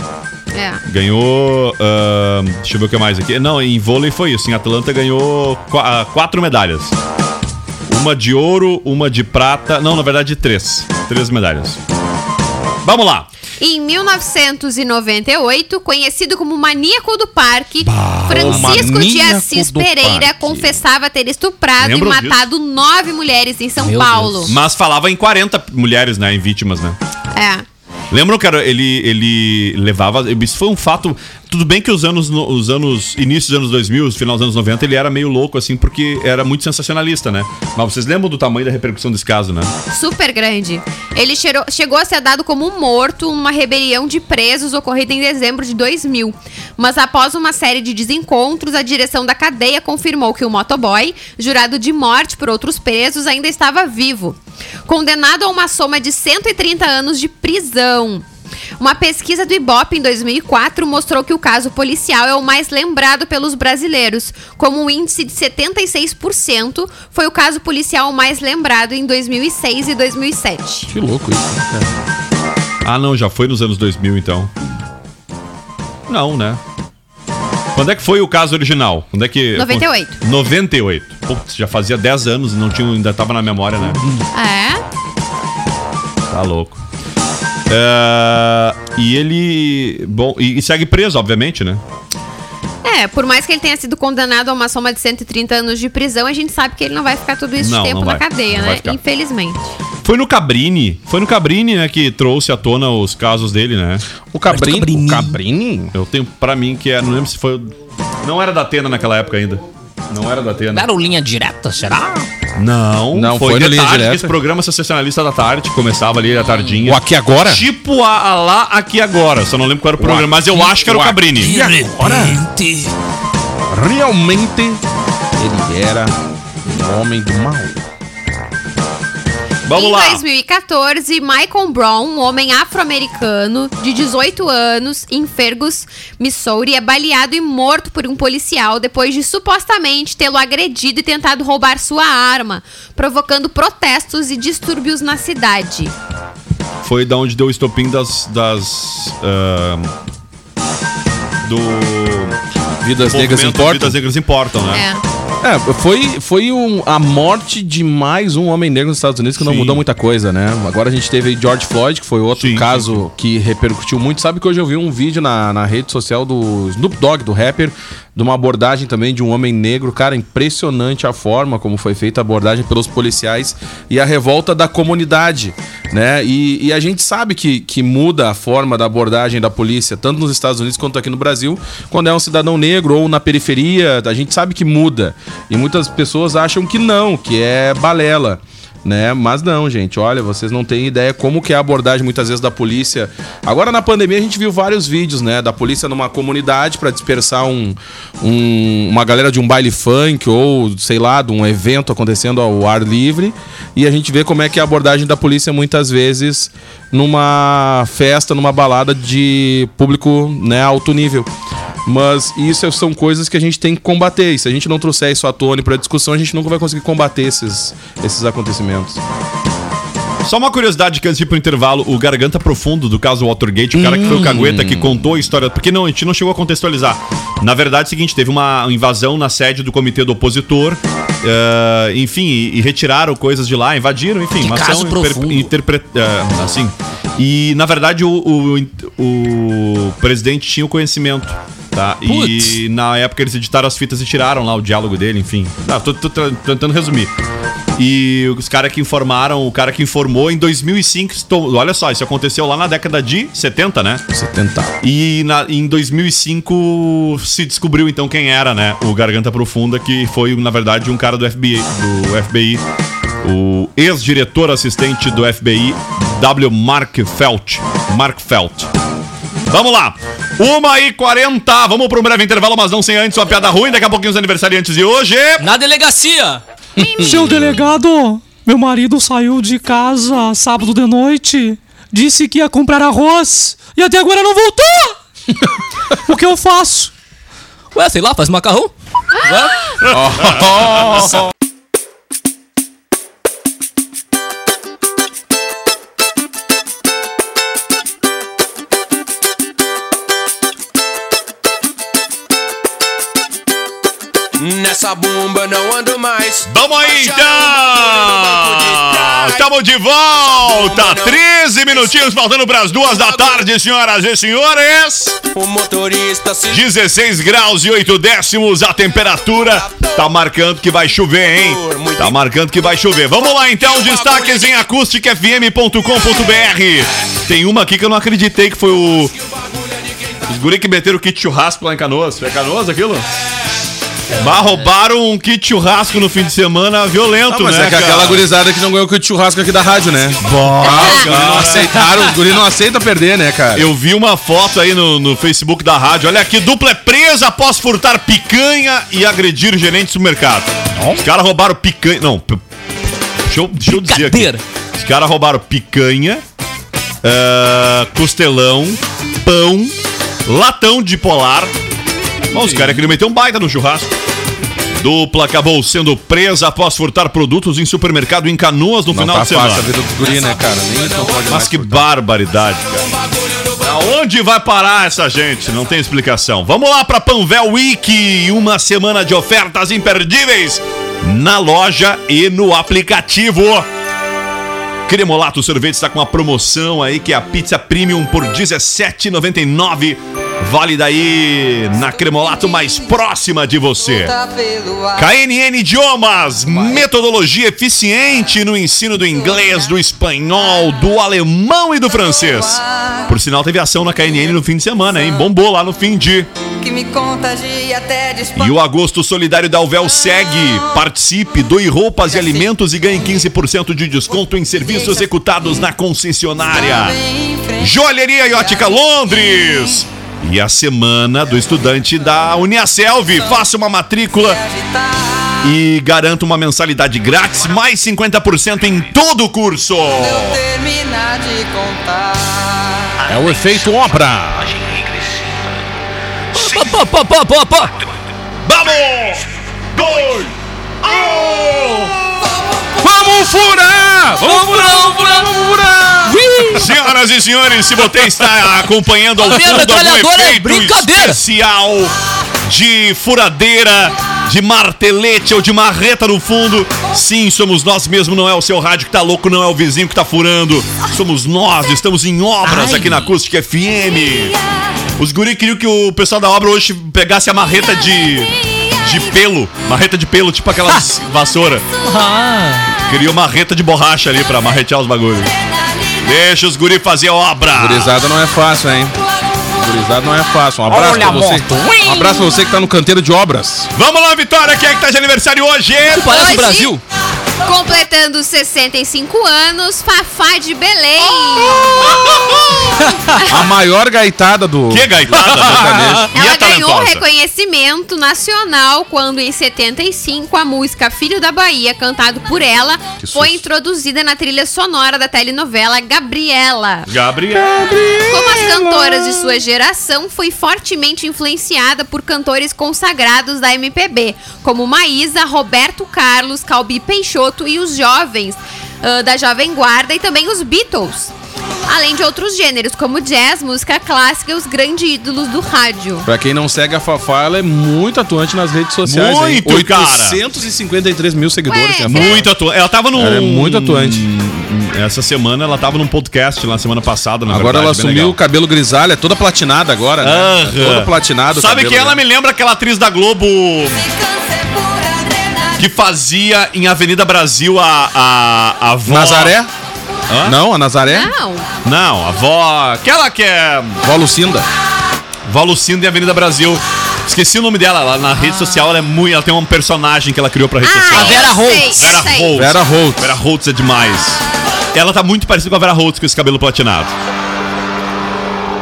É. Ganhou. ahn, deixa eu ver o que mais aqui. Não, em vôlei foi isso. Em Atlanta ganhou qua- ah, quatro medalhas. Uma de ouro, uma de prata. Não, na verdade, três. Três medalhas. Vamos lá. Em 1998, conhecido como Maníaco do Parque, Francisco Maníaco de Assis Pereira Parque. confessava ter estuprado Lembram e matado nove mulheres em São Meu Paulo. Mas falava em 40 mulheres, né? Em vítimas, né? É. Lembram que era- ele, ele levava. Isso foi um fato. Tudo bem que os anos, no- os anos. Início dos anos 2000, os final dos anos 90, ele era meio louco, assim, porque era muito sensacionalista, né? Mas vocês lembram do tamanho da repercussão desse caso, né? Super grande. Ele cheirou- chegou a ser dado como morto numa rebelião de presos ocorrida em dezembro de 2000. Mas após uma série de desencontros, a direção da cadeia confirmou que o motoboy, jurado de morte por outros presos, ainda estava vivo. Condenado a uma soma de 130 anos de prisão. Uma pesquisa do Ibope em 2004 mostrou que o caso policial é o mais lembrado pelos brasileiros, como um índice de 76%, foi o caso policial mais lembrado em 2006 e 2007. Que louco isso, né? Ah, não, já foi nos anos 2000, então. Não, né? Quando é que foi o caso original? Quando é que. 98. 98. Putz, já fazia 10 anos e não tinha, ainda tava na memória, né? É? Tá louco. É, e ele. Bom, e, e segue preso, obviamente, né? É, por mais que ele tenha sido condenado a uma soma de 130 anos de prisão, a gente sabe que ele não vai ficar todo esse Não, tempo não na vai. cadeia, né? Infelizmente. Foi no Cabrini. Foi no Cabrini, né, que trouxe à tona os casos dele, né? O Cabrini. Cabrini. O Cabrini? Eu tenho pra mim que é. Não lembro se foi. Não era da Atena naquela época ainda. Não era da Atena. Deram linha direta, será? Não, Não, foi, foi de tarde, Direta. esse programa sensacionalista da tarde, começava ali à tardinha. O Aqui Agora? Tipo a, a lá aqui agora, só não lembro qual era o programa, mas eu Aqui- acho que era o o Cabrini. De repente. Realmente, ele era um homem do mal. Vamos em lá. 2014, Michael Brown, um homem afro-americano de 18 anos, em Fergus, Missouri, é baleado e morto por um policial depois de supostamente tê-lo agredido e tentado roubar sua arma, provocando protestos e distúrbios na cidade. Foi da onde deu o estopim das. das ahn, do. Vidas negras importam? Vidas negras importam, né? É. É, foi, foi um, a morte de mais um homem negro nos Estados Unidos que não Sim. mudou muita coisa, né? Agora a gente teve George Floyd, que foi outro Sim, caso que repercutiu muito. Sabe que hoje eu vi um vídeo na, na rede social do Snoop Dogg, do rapper, de uma abordagem também de um homem negro. Cara, impressionante a forma como foi feita a abordagem pelos policiais e a revolta da comunidade, né? E, e a gente sabe que, que muda a forma da abordagem da polícia, tanto nos Estados Unidos quanto aqui no Brasil, quando é um cidadão negro ou na periferia, a gente sabe que muda. E muitas pessoas acham que não, que é balela. Né? Mas não, gente, olha, vocês não têm ideia como que é a abordagem muitas vezes da polícia. Agora na pandemia a gente viu vários vídeos, né, da polícia numa comunidade para dispersar um, um- uma galera de um baile funk ou sei lá, de um evento acontecendo ao ar livre, e a gente vê como é que é a abordagem da polícia muitas vezes numa festa, numa balada de público, né, alto nível. Mas isso são coisas que a gente tem que combater. E se a gente não trouxer isso à tona para discussão, a gente nunca vai conseguir combater esses, esses acontecimentos. Só uma curiosidade que antes de ir pro intervalo, o Garganta Profundo do caso Watergate, o cara que foi o Cagueta que contou a história, porque não, a gente não chegou a contextualizar. Na verdade é o seguinte, teve uma invasão na sede do comitê do opositor, eh, enfim, e, e retiraram coisas de lá, invadiram, enfim, Que uma caso ação profundo. interpre- eh, assim. E na verdade o, o, o presidente tinha o conhecimento. Tá? E na época eles editaram as fitas e tiraram lá o diálogo dele, enfim. Ah, tô, tô tra- tentando resumir. E os caras que informaram, o cara que informou em 2005, estou- olha só, isso aconteceu lá na década de 70, né? 70. E na- em 2005 se descobriu então quem era, né? O Garganta Profunda, que foi, na verdade, um cara do FBI, do FBI o ex-diretor assistente do FBI, W. Mark Felt. Mark Felt. Vamos lá. 1h40, vamos para um breve intervalo, mas não sem antes uma piada ruim. Daqui a pouquinho os aniversariantes de hoje. Na delegacia. Seu delegado, Meu marido saiu de casa sábado de noite, disse que ia comprar arroz e até agora não voltou. <laughs> o que eu faço? Ué, sei lá, faz macarrão. <gasps> <laughs> Nessa bomba não ando mais. Vamos aí então! Estamos de volta! 13 minutinhos faltando para as duas da tarde, senhoras e senhores. O motorista se 16 graus e 8 décimos a temperatura. Tá marcando que vai chover, hein? Tá marcando que vai chover. Vamos lá então, destaques em acusticfm.com.br. Tem uma aqui que eu não acreditei que foi o. Os guri que meteram o kit churrasco lá em Canoas. Foi Canoas aquilo? Bah, roubaram um kit churrasco no fim de semana violento, Ah, mas né? é que cara? aquela gurizada que não ganhou o kit churrasco aqui da rádio, né? Bah, Ah, os guri não aceitaram, os guri não aceitam perder, né, cara? Eu vi uma foto aí no, no Facebook da rádio. Olha aqui, dupla é presa após furtar picanha e agredir gerente de supermercado. Os caras roubaram picanha. Não, deixa eu, deixa eu dizer aqui. Os caras roubaram picanha, ah, costelão, pão, latão de polar. Bom, os caras queriam meter um baita no churrasco. Dupla acabou sendo presa após furtar produtos em supermercado em Canoas no Não final tá de semana. fácil a vida dos guri, né, cara? Nem não pode Mas que furtar. barbaridade, cara. Aonde vai parar essa gente? Não tem explicação. Vamos lá para Panvel Week, uma semana de ofertas imperdíveis na loja e no aplicativo. Cremolato Sorvete está com uma promoção aí que é a pizza premium por R$ 17,99. Vale daí na Cremolato mais próxima de você. KNN Idiomas, metodologia eficiente no ensino do inglês, do espanhol, do alemão e do francês. Por sinal, teve ação na KNN no fim de semana, hein? Bombou lá no fim de. Que me contagia até E o agosto solidário da Uvel segue. Participe, doe roupas e alimentos e ganhe 15% de desconto em serviços executados na concessionária. Joalheria e Ótica Londres. E a semana do estudante da Uniaselv. Faça uma matrícula e garanta uma mensalidade grátis, mais 50% em todo o curso. terminar de contar. É o efeito obra. Pô, pô, pô, pô, pô. Vamos! Dois! Vamos furar! Vamos furar, vamos furar, vamos furar! Senhoras e senhores, se você está acompanhando ao A minha fundo algum é efeito brincadeira. especial de furadeira, de martelete ou de marreta no fundo, sim, somos nós mesmo, não é o seu rádio que tá louco, não é o vizinho que tá furando. Somos nós, estamos em obras Ai. aqui na Acústica FM. Os guri queriam que o pessoal da obra hoje pegasse a marreta de de pelo, marreta de pelo, tipo aquelas <laughs> vassoura. Ah, Queria uma marreta de borracha ali pra marretear os bagulhos. Deixa os guri fazer obra. Gurizada não é fácil, hein? Gurizada não é fácil. Um abraço Olha pra a você. Um abraço pra você que tá no canteiro de obras. Vamos lá, Vitória, quem é que tá de aniversário hoje? parece Hoje- o Brasil. Completando 65 anos, Fafá de Belém. <laughs> A maior gaitada do. Que gaitada, Ela E é ganhou talentosa. reconhecimento nacional quando, em 75, a música Filho da Bahia, cantado por ela, foi introduzida na trilha sonora da telenovela Gabriela. Gabriel. Como as cantoras de sua geração, foi fortemente influenciada por cantores consagrados da MPB, como Maísa, Roberto Carlos, Calbi Peixoto e os jovens ah, da Jovem Guarda e também os Beatles. Além de outros gêneros, como jazz, música clássica e os grandes ídolos do rádio. Pra quem não segue a Fafá, ela é muito atuante nas redes sociais. hein? Muito, cara. 853 mil seguidores. Ué, Fafá. Muito atuante. Ela tava num. Ela é muito atuante. Essa semana ela tava num podcast lá semana passada, na Agora verdade, ela assumiu o cabelo grisalha, toda platinada agora, né? Aham. Toda platinada. Sabe que ela né? me lembra aquela atriz da Globo que fazia em Avenida Brasil a, a, a avó. Nazaré? Hã? Não, a Nazaré? Não, Não, a avó. Aquela que é. Vó Lucinda. Vó Lucinda em Avenida Brasil. Esqueci o nome dela. Ela, na rede social ela é muito. Ela tem um personagem que ela criou pra rede Ah, social. eu Vera Holtz. Vera. Holtz. Vera Holtz. Vera Holtz é demais. Ela tá muito parecida com a Vera Holtz com esse cabelo platinado.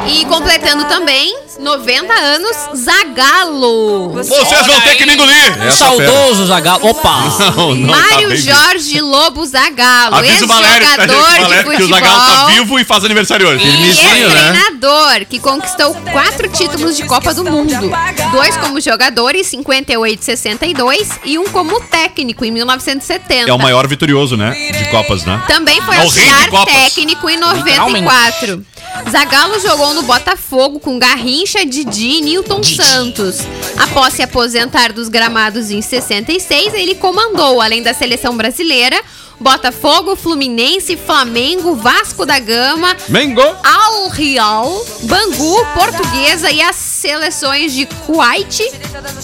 E completando também 90 anos, Zagalo. Vocês vão ter que me engolir. Essa Saudoso Zagallo. Opa! Não, não, tá Mário bem Jorge Lobo Zagalo, ex-jogador de Valério que o futebol. Zagallo tá vivo e faz aniversário hoje. E né? ex-treinador, que conquistou quatro títulos de Copa do Mundo. Dois como jogador em 58 e 62 e um como técnico em 1970. É o maior vitorioso, né? De Copas, né? Também foi É o rei de auxiliar técnico em 94. Zagallo jogou no Botafogo com Garrincha, Didi e Newton Santos. Após se aposentar dos gramados em 66, ele comandou, além da seleção brasileira, Botafogo, Fluminense, Flamengo, Vasco da Gama, Mengo! Al Real, Bangu, Portuguesa e as seleções de Kuwait,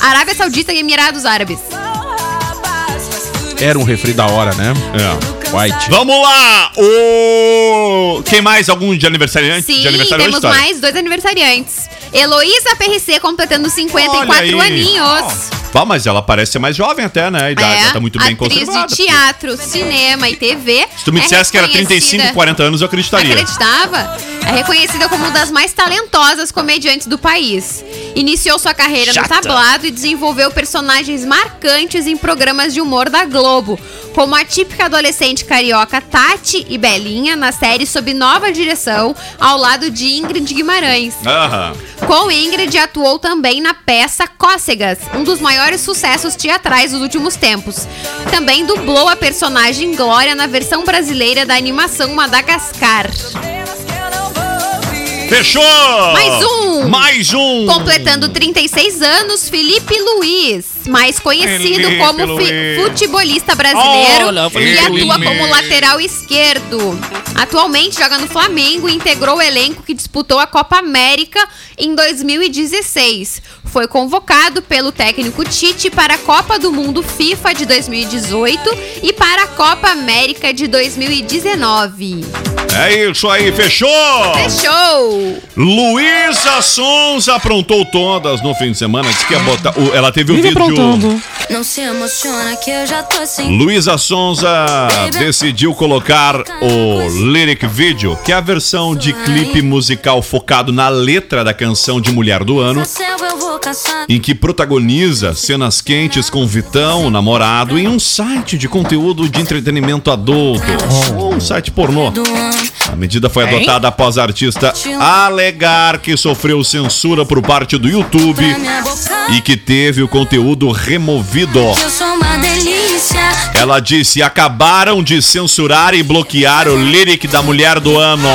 Arábia Saudita e Emirados Árabes. Era um refri da hora, né? É. White. Vamos lá! O... Quem mais? Algum de aniversariante? Sim, de aniversário temos mais dois aniversariantes. Heloísa PRC completando 54 Olha aí. aninhos. Vá, mas ela parece ser mais jovem até, né? A idade ela tá muito bem atriz conservada. de teatro, cinema e TV. Se tu me é dissesse que era reconhecida- 35, 40 anos, eu acreditaria. Acreditava? É reconhecida como uma das mais talentosas comediantes do país. Iniciou sua carreira Chata. no tablado e desenvolveu personagens marcantes em programas de humor da Globo, como a típica adolescente carioca Tati e Belinha na série Sob Nova Direção, ao lado de Ingrid Guimarães. Com Ingrid atuou também na peça Cócegas, um dos maiores sucessos teatrais dos últimos tempos. Também dublou a personagem Glória na versão brasileira da animação Madagascar. Fechou! Mais um! Mais um! Completando 36 anos, Felipe Luiz, mais conhecido Felipe como futebolista brasileiro Olha, e atua Luiz. como lateral esquerdo. Atualmente joga no Flamengo e integrou o elenco que disputou a Copa América em 2016. Foi convocado pelo técnico Tite para a Copa do Mundo FIFA de 2018 e para a Copa América de 2019. É isso aí, fechou! Fechou! Luísa Sonza aprontou todas no fim de semana. Disse que ia botar. o- Ela teve o Vive vídeo. aprontando. Não se emociona que eu já tô sem. Luísa Sonza decidiu colocar o lyric video, que é a versão de clipe musical focado na letra da canção de Mulher do Ano, em que protagoniza cenas quentes com Vitão, o namorado, em um site de conteúdo de entretenimento adulto, um site pornô. A medida foi adotada após a artista alegar que sofreu censura por parte do YouTube e que teve o conteúdo removido. Ela disse: acabaram de censurar e bloquear o lyric da mulher do ano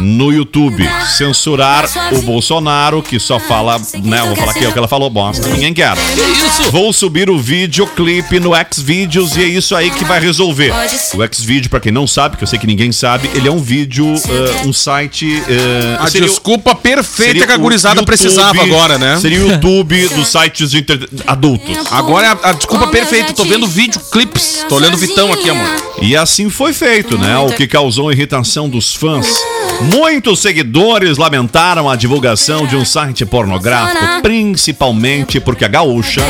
no YouTube. Censurar o Bolsonaro, que só fala, né? eu Vou falar aqui é o que ela falou, bosta. Ninguém quer. isso? Vou subir o videoclipe no Xvideos e é isso aí que vai resolver. O Xvideo, pra quem não sabe, que eu sei que ninguém sabe, ele é um vídeo, eh, um site. eh, A seria desculpa perfeita que a gurizada YouTube- precisava agora, né? Seria o YouTube dos sites de entre- adultos. Agora é a, a desculpa perfeita. Tô vendo videoclips. Tô olhando o Vitão aqui, amor. E assim foi feito, né? O que causou irritação dos fãs. Muitos seguidores lamentaram a divulgação de um site pornográfico, principalmente porque a gaúcha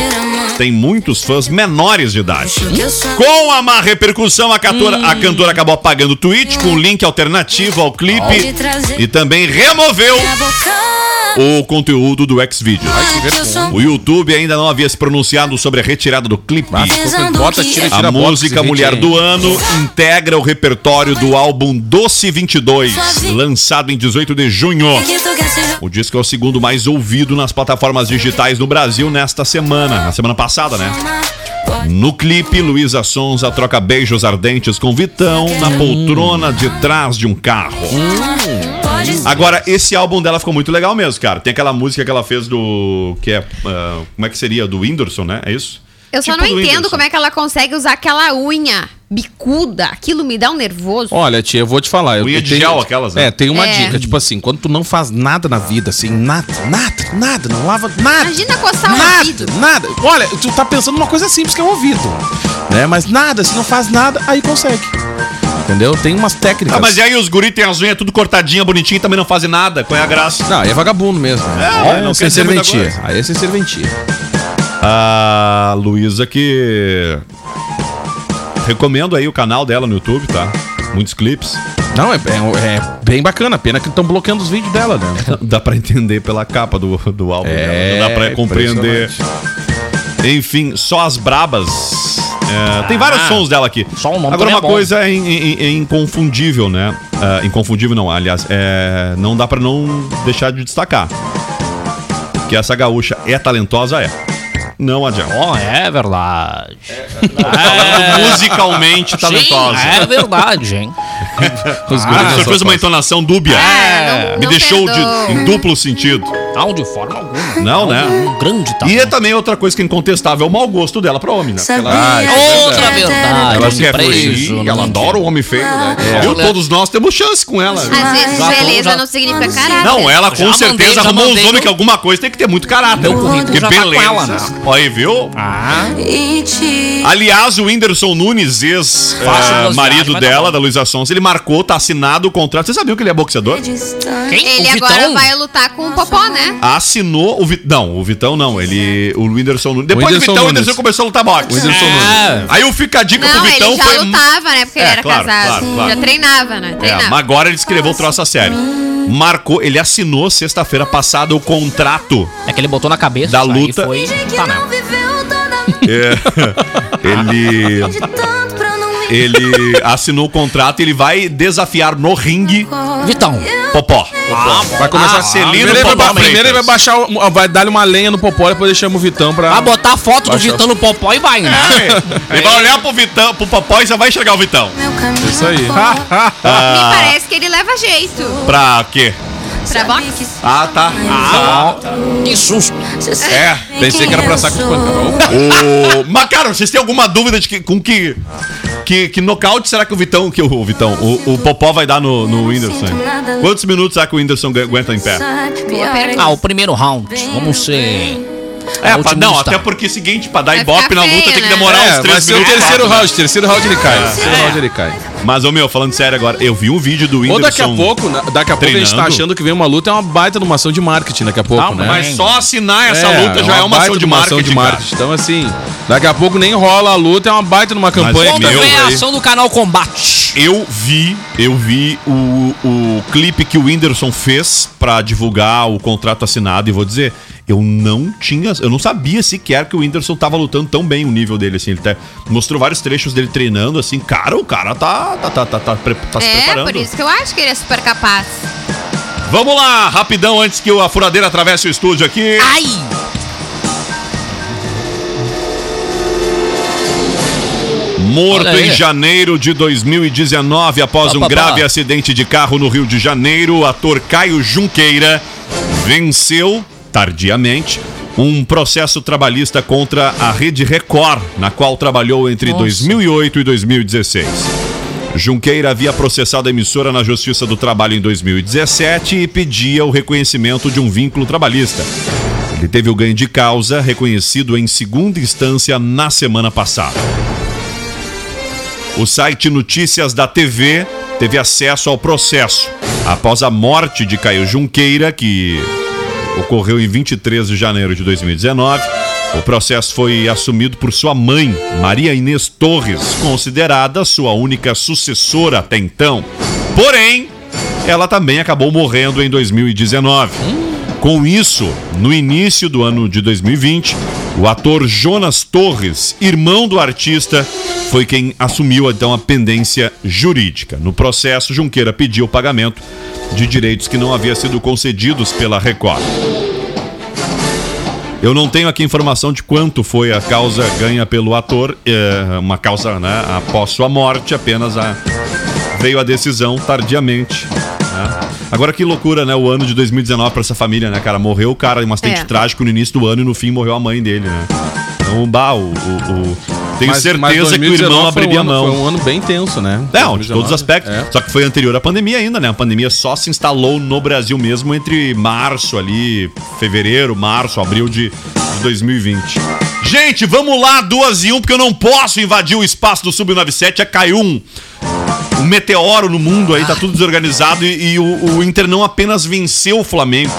tem muitos fãs menores de idade. Com a má repercussão, a cantora, a cantora acabou apagando o tweet com um link alternativo ao clipe e também removeu. O conteúdo do Xvideos. O YouTube ainda não havia se pronunciado sobre a retirada do clipe. Bota, tira, tira A música Mulher do Ano integra o repertório do álbum Doce 22, lançado em 18 de junho. O disco é o segundo mais ouvido nas plataformas digitais no Brasil nesta semana, na semana passada, né? No clipe, Luísa Sonza troca beijos ardentes com Vitão na poltrona de trás de um carro. Agora, esse álbum dela ficou muito legal mesmo, cara. Tem aquela música que ela fez do. que é. ah, como é que seria? Do Whindersson, né? É isso? Eu só Tipo não do entendo Whindersson. como é que ela consegue usar aquela unha bicuda. Aquilo me dá um nervoso. Olha, tia, eu vou te falar. Eu, Unha eu de gel, aquelas, né? É, tem uma É. dica. Tipo assim, quando tu não faz nada na vida, assim, nada, nada, nada, não lava nada. Imagina coçar o Nada, ouvido. nada. Olha, tu tá pensando numa coisa simples que é o ouvido. Né? Mas nada, se não faz nada, aí consegue. Entendeu? Tem umas técnicas. Ah, mas e aí os guri tem as unhas tudo cortadinha, bonitinha, também não fazem nada. Qual é a graça? Não, aí é vagabundo mesmo. Né? É, Aí não sem serventia. Aí é sem serventia. A Luísa que. Recomendo aí o canal dela no YouTube, tá? Muitos clipes. Não, é, é- é bem bacana. Pena que estão bloqueando os vídeos dela, né? <laughs> Dá pra entender pela capa do, do álbum É, dela. Dá pra compreender. Enfim, só as brabas. É, tem vários Ah, sons dela aqui. só o nome Agora, uma é coisa é, in- in- é inconfundível, né? Ah, inconfundível não, aliás, é, não dá pra não deixar de destacar. Que essa gaúcha é talentosa, é. Não adianta. Oh, é verdade. Falando musicalmente talentosa. Sim, é verdade, hein? Os <laughs> Ah, o senhor fez uma entonação dúbia. É, não- Me não deixou de, em duplo sentido. Não, de forma alguma. Não, né? Um grande E talento. é também outra coisa que é incontestável, é o mau gosto dela pra homem, né? Porque ela, Ah, é Outra verdade. ela quer fugir, ela mentira. adora o homem feio, né? Viu? Olha- Todos nós temos chance com ela. Às vezes Já beleza já- não significa caráter. Não, ela com Já certeza arrumou uns homens que alguma coisa tem que ter muito caráter. Meu currículo Que já tá beleza. ela, né? Olha aí, viu? Ah, E Aliás, o Whindersson Nunes, ex-marido dar dela, da Luísa Sons, ele marcou, tá assinado o contrato. Você sabia que ele é boxeador? distante. quem? Ele agora vai lutar com o Popó, né? Assinou o Vitão. Não, o Vitão não. Ele. O Whindersson Nunes. Depois Whindersson do Vitão, o Nunes. Whindersson começou a lutar boxe. O Whindersson É. Aí o Fica a Dica Não, pro Vitão ele já foi. lutava, né? Porque ele É, era claro, casado. claro, claro. Já treinava, né? É, Treinava. mas agora ele escreveu o troço a sério. Marcou, ele assinou sexta-feira passada o contrato. É que ele botou na cabeça. Da isso aí luta. Foi... Tá, não né? É, <laughs> ele. tanto Ele assinou o contrato e ele vai desafiar no ringue Vitão. Popó. Vai começar Ah, a Celino Primeiro ele vai, Popó primeiro ele vai baixar, vai dar-lhe uma lenha no popó e depois ele chama o Vitão pra. Vai botar a foto do Vitão no popó e vai, né? Ele vai olhar pro Vitão, pro Popó e já vai enxergar o Vitão. Isso aí. <laughs> Me parece que ele leva jeito Pra quê? pra boxe. Ah, tá. Ah, que susto. É, Pensei que era pra saco de pancada. O... Mas, cara, vocês têm alguma dúvida de que, com que, que, que nocaute será que o Vitão, que o, Vitão, o, o Popó vai dar no, no Whindersson? Quantos minutos será que o Whindersson agu- aguenta em pé? Ah, o primeiro round. Vamos ser. É, pra- otimista. não, até porque é o seguinte, pra dar Vai ibope na luta feio, tem que né? demorar É, uns vai três ser o minutos. terceiro quatro, né? round. Terceiro round ele cai. Terceiro round ele cai. Mas, ô meu, falando sério agora, eu vi um vídeo do Ou Whindersson. daqui a pouco, né, daqui a pouco a gente tá treinando. achando que vem uma luta, é uma baita numa ação de marketing daqui a pouco, Não, né? Mas só assinar essa luta já é uma ação de marketing. cara. Então, assim, daqui a pouco nem rola a luta, é uma baita numa campanha Mas, meu, ver a ação do canal Combate. Eu vi, eu vi o, o clipe que o Whindersson fez pra divulgar o contrato assinado e vou dizer, eu não tinha, eu não sabia sequer que o Whindersson tava lutando tão bem o nível dele assim, ele até mostrou vários trechos dele treinando assim, cara, o cara tá tá tá tá, tá, pre- tá se É, preparando. por isso que eu acho que ele é super capaz. Vamos lá, rapidão antes que a furadeira atravesse o estúdio aqui. Ai! Morto em janeiro de 2019 após um grave acidente de carro no Rio de Janeiro, o ator Caio Junqueira venceu, tardiamente, um processo trabalhista contra a Rede Record, na qual trabalhou entre Nossa. 2008 e 2016. Junqueira havia processado a emissora na Justiça do Trabalho em 2017 e pedia o reconhecimento de um vínculo trabalhista. Ele teve o ganho de causa reconhecido em segunda instância na semana passada. O site Notícias da TV teve acesso ao processo após a morte de Caio Junqueira, que ocorreu em 23 de janeiro de 2019. O processo foi assumido por sua mãe, Maria Inês Torres, considerada sua única sucessora até então. Porém, ela também acabou morrendo em 2019. Com isso, no início do ano de 2020, o ator Jonas Torres, irmão do artista, foi quem assumiu então a pendência jurídica. No processo, Junqueira pediu o pagamento de direitos que não havia sido concedidos pela Record. Eu não tenho aqui informação de quanto foi a causa ganha pelo ator, é, uma causa né, após sua morte, apenas a, veio a decisão tardiamente. né? Agora que loucura, né? O ano de 2019 pra essa família, né, cara? Morreu o cara em um acidente É. trágico no início do ano e no fim morreu a mãe dele, né? Então, bah, o. o- o- Tenho Mas- certeza mas que o 2019 irmão um abriria a ano- mão. Foi um ano bem tenso, né? Não, de todos os 2019. aspectos. É. Só que foi anterior à pandemia ainda, né? A pandemia só se instalou no Brasil mesmo entre março ali, fevereiro, março, abril de, de 2020. Gente, vamos lá, duas e um, porque eu não posso invadir o espaço do Sub-97. Já caiu um, um meteoro no mundo aí, tá tudo desorganizado e, e o, o Inter não apenas venceu o Flamengo,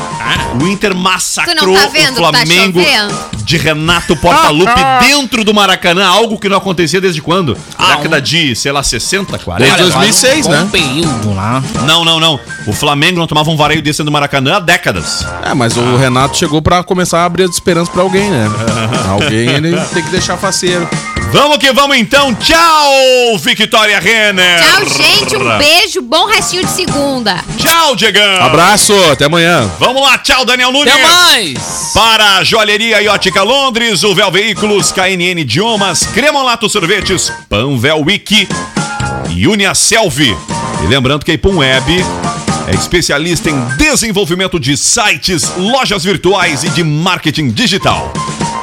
O Inter Tu massacrou não tá vendo o tá Flamengo chovendo? de Renato Portaluppi <laughs> dentro do Maracanã, algo que não acontecia desde quando? Década de, sei lá, 60, 40? Desde 2006, né? Um período lá. Não, não, não. O Flamengo não tomava um vareio desse dentro do Maracanã há décadas. É, mas o Renato chegou pra começar a abrir as esperanças pra alguém, né? <laughs> alguém ele tem que deixar faceiro. Vamos que vamos então. Tchau, Victoria Renner. Tchau, gente. Um beijo. Bom restinho de segunda. Tchau, Diegão. Abraço, até amanhã. Vamos lá, tchau, Daniel Nunes. Até mais! Para a Joalheria e Ótica Londres, o Véu Veículos, KNN Idiomas, Cremolato Sorvetes, Panvel Wiki e Uniaselvi. E lembrando que a Ipum Web é especialista em desenvolvimento de sites, lojas virtuais e de marketing digital.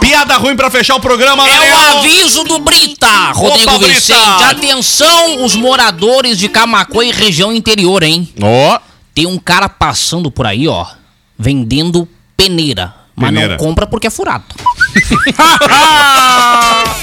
Piada ruim pra fechar o programa, É o aviso do Brita, Rodrigo Opa, Brita. Vicente. Atenção, os moradores de Camacuã e região interior, hein? Ó. Tem um cara passando por aí, ó, vendendo peneira. Mas Peneira. não compra porque é furado. <laughs> <laughs>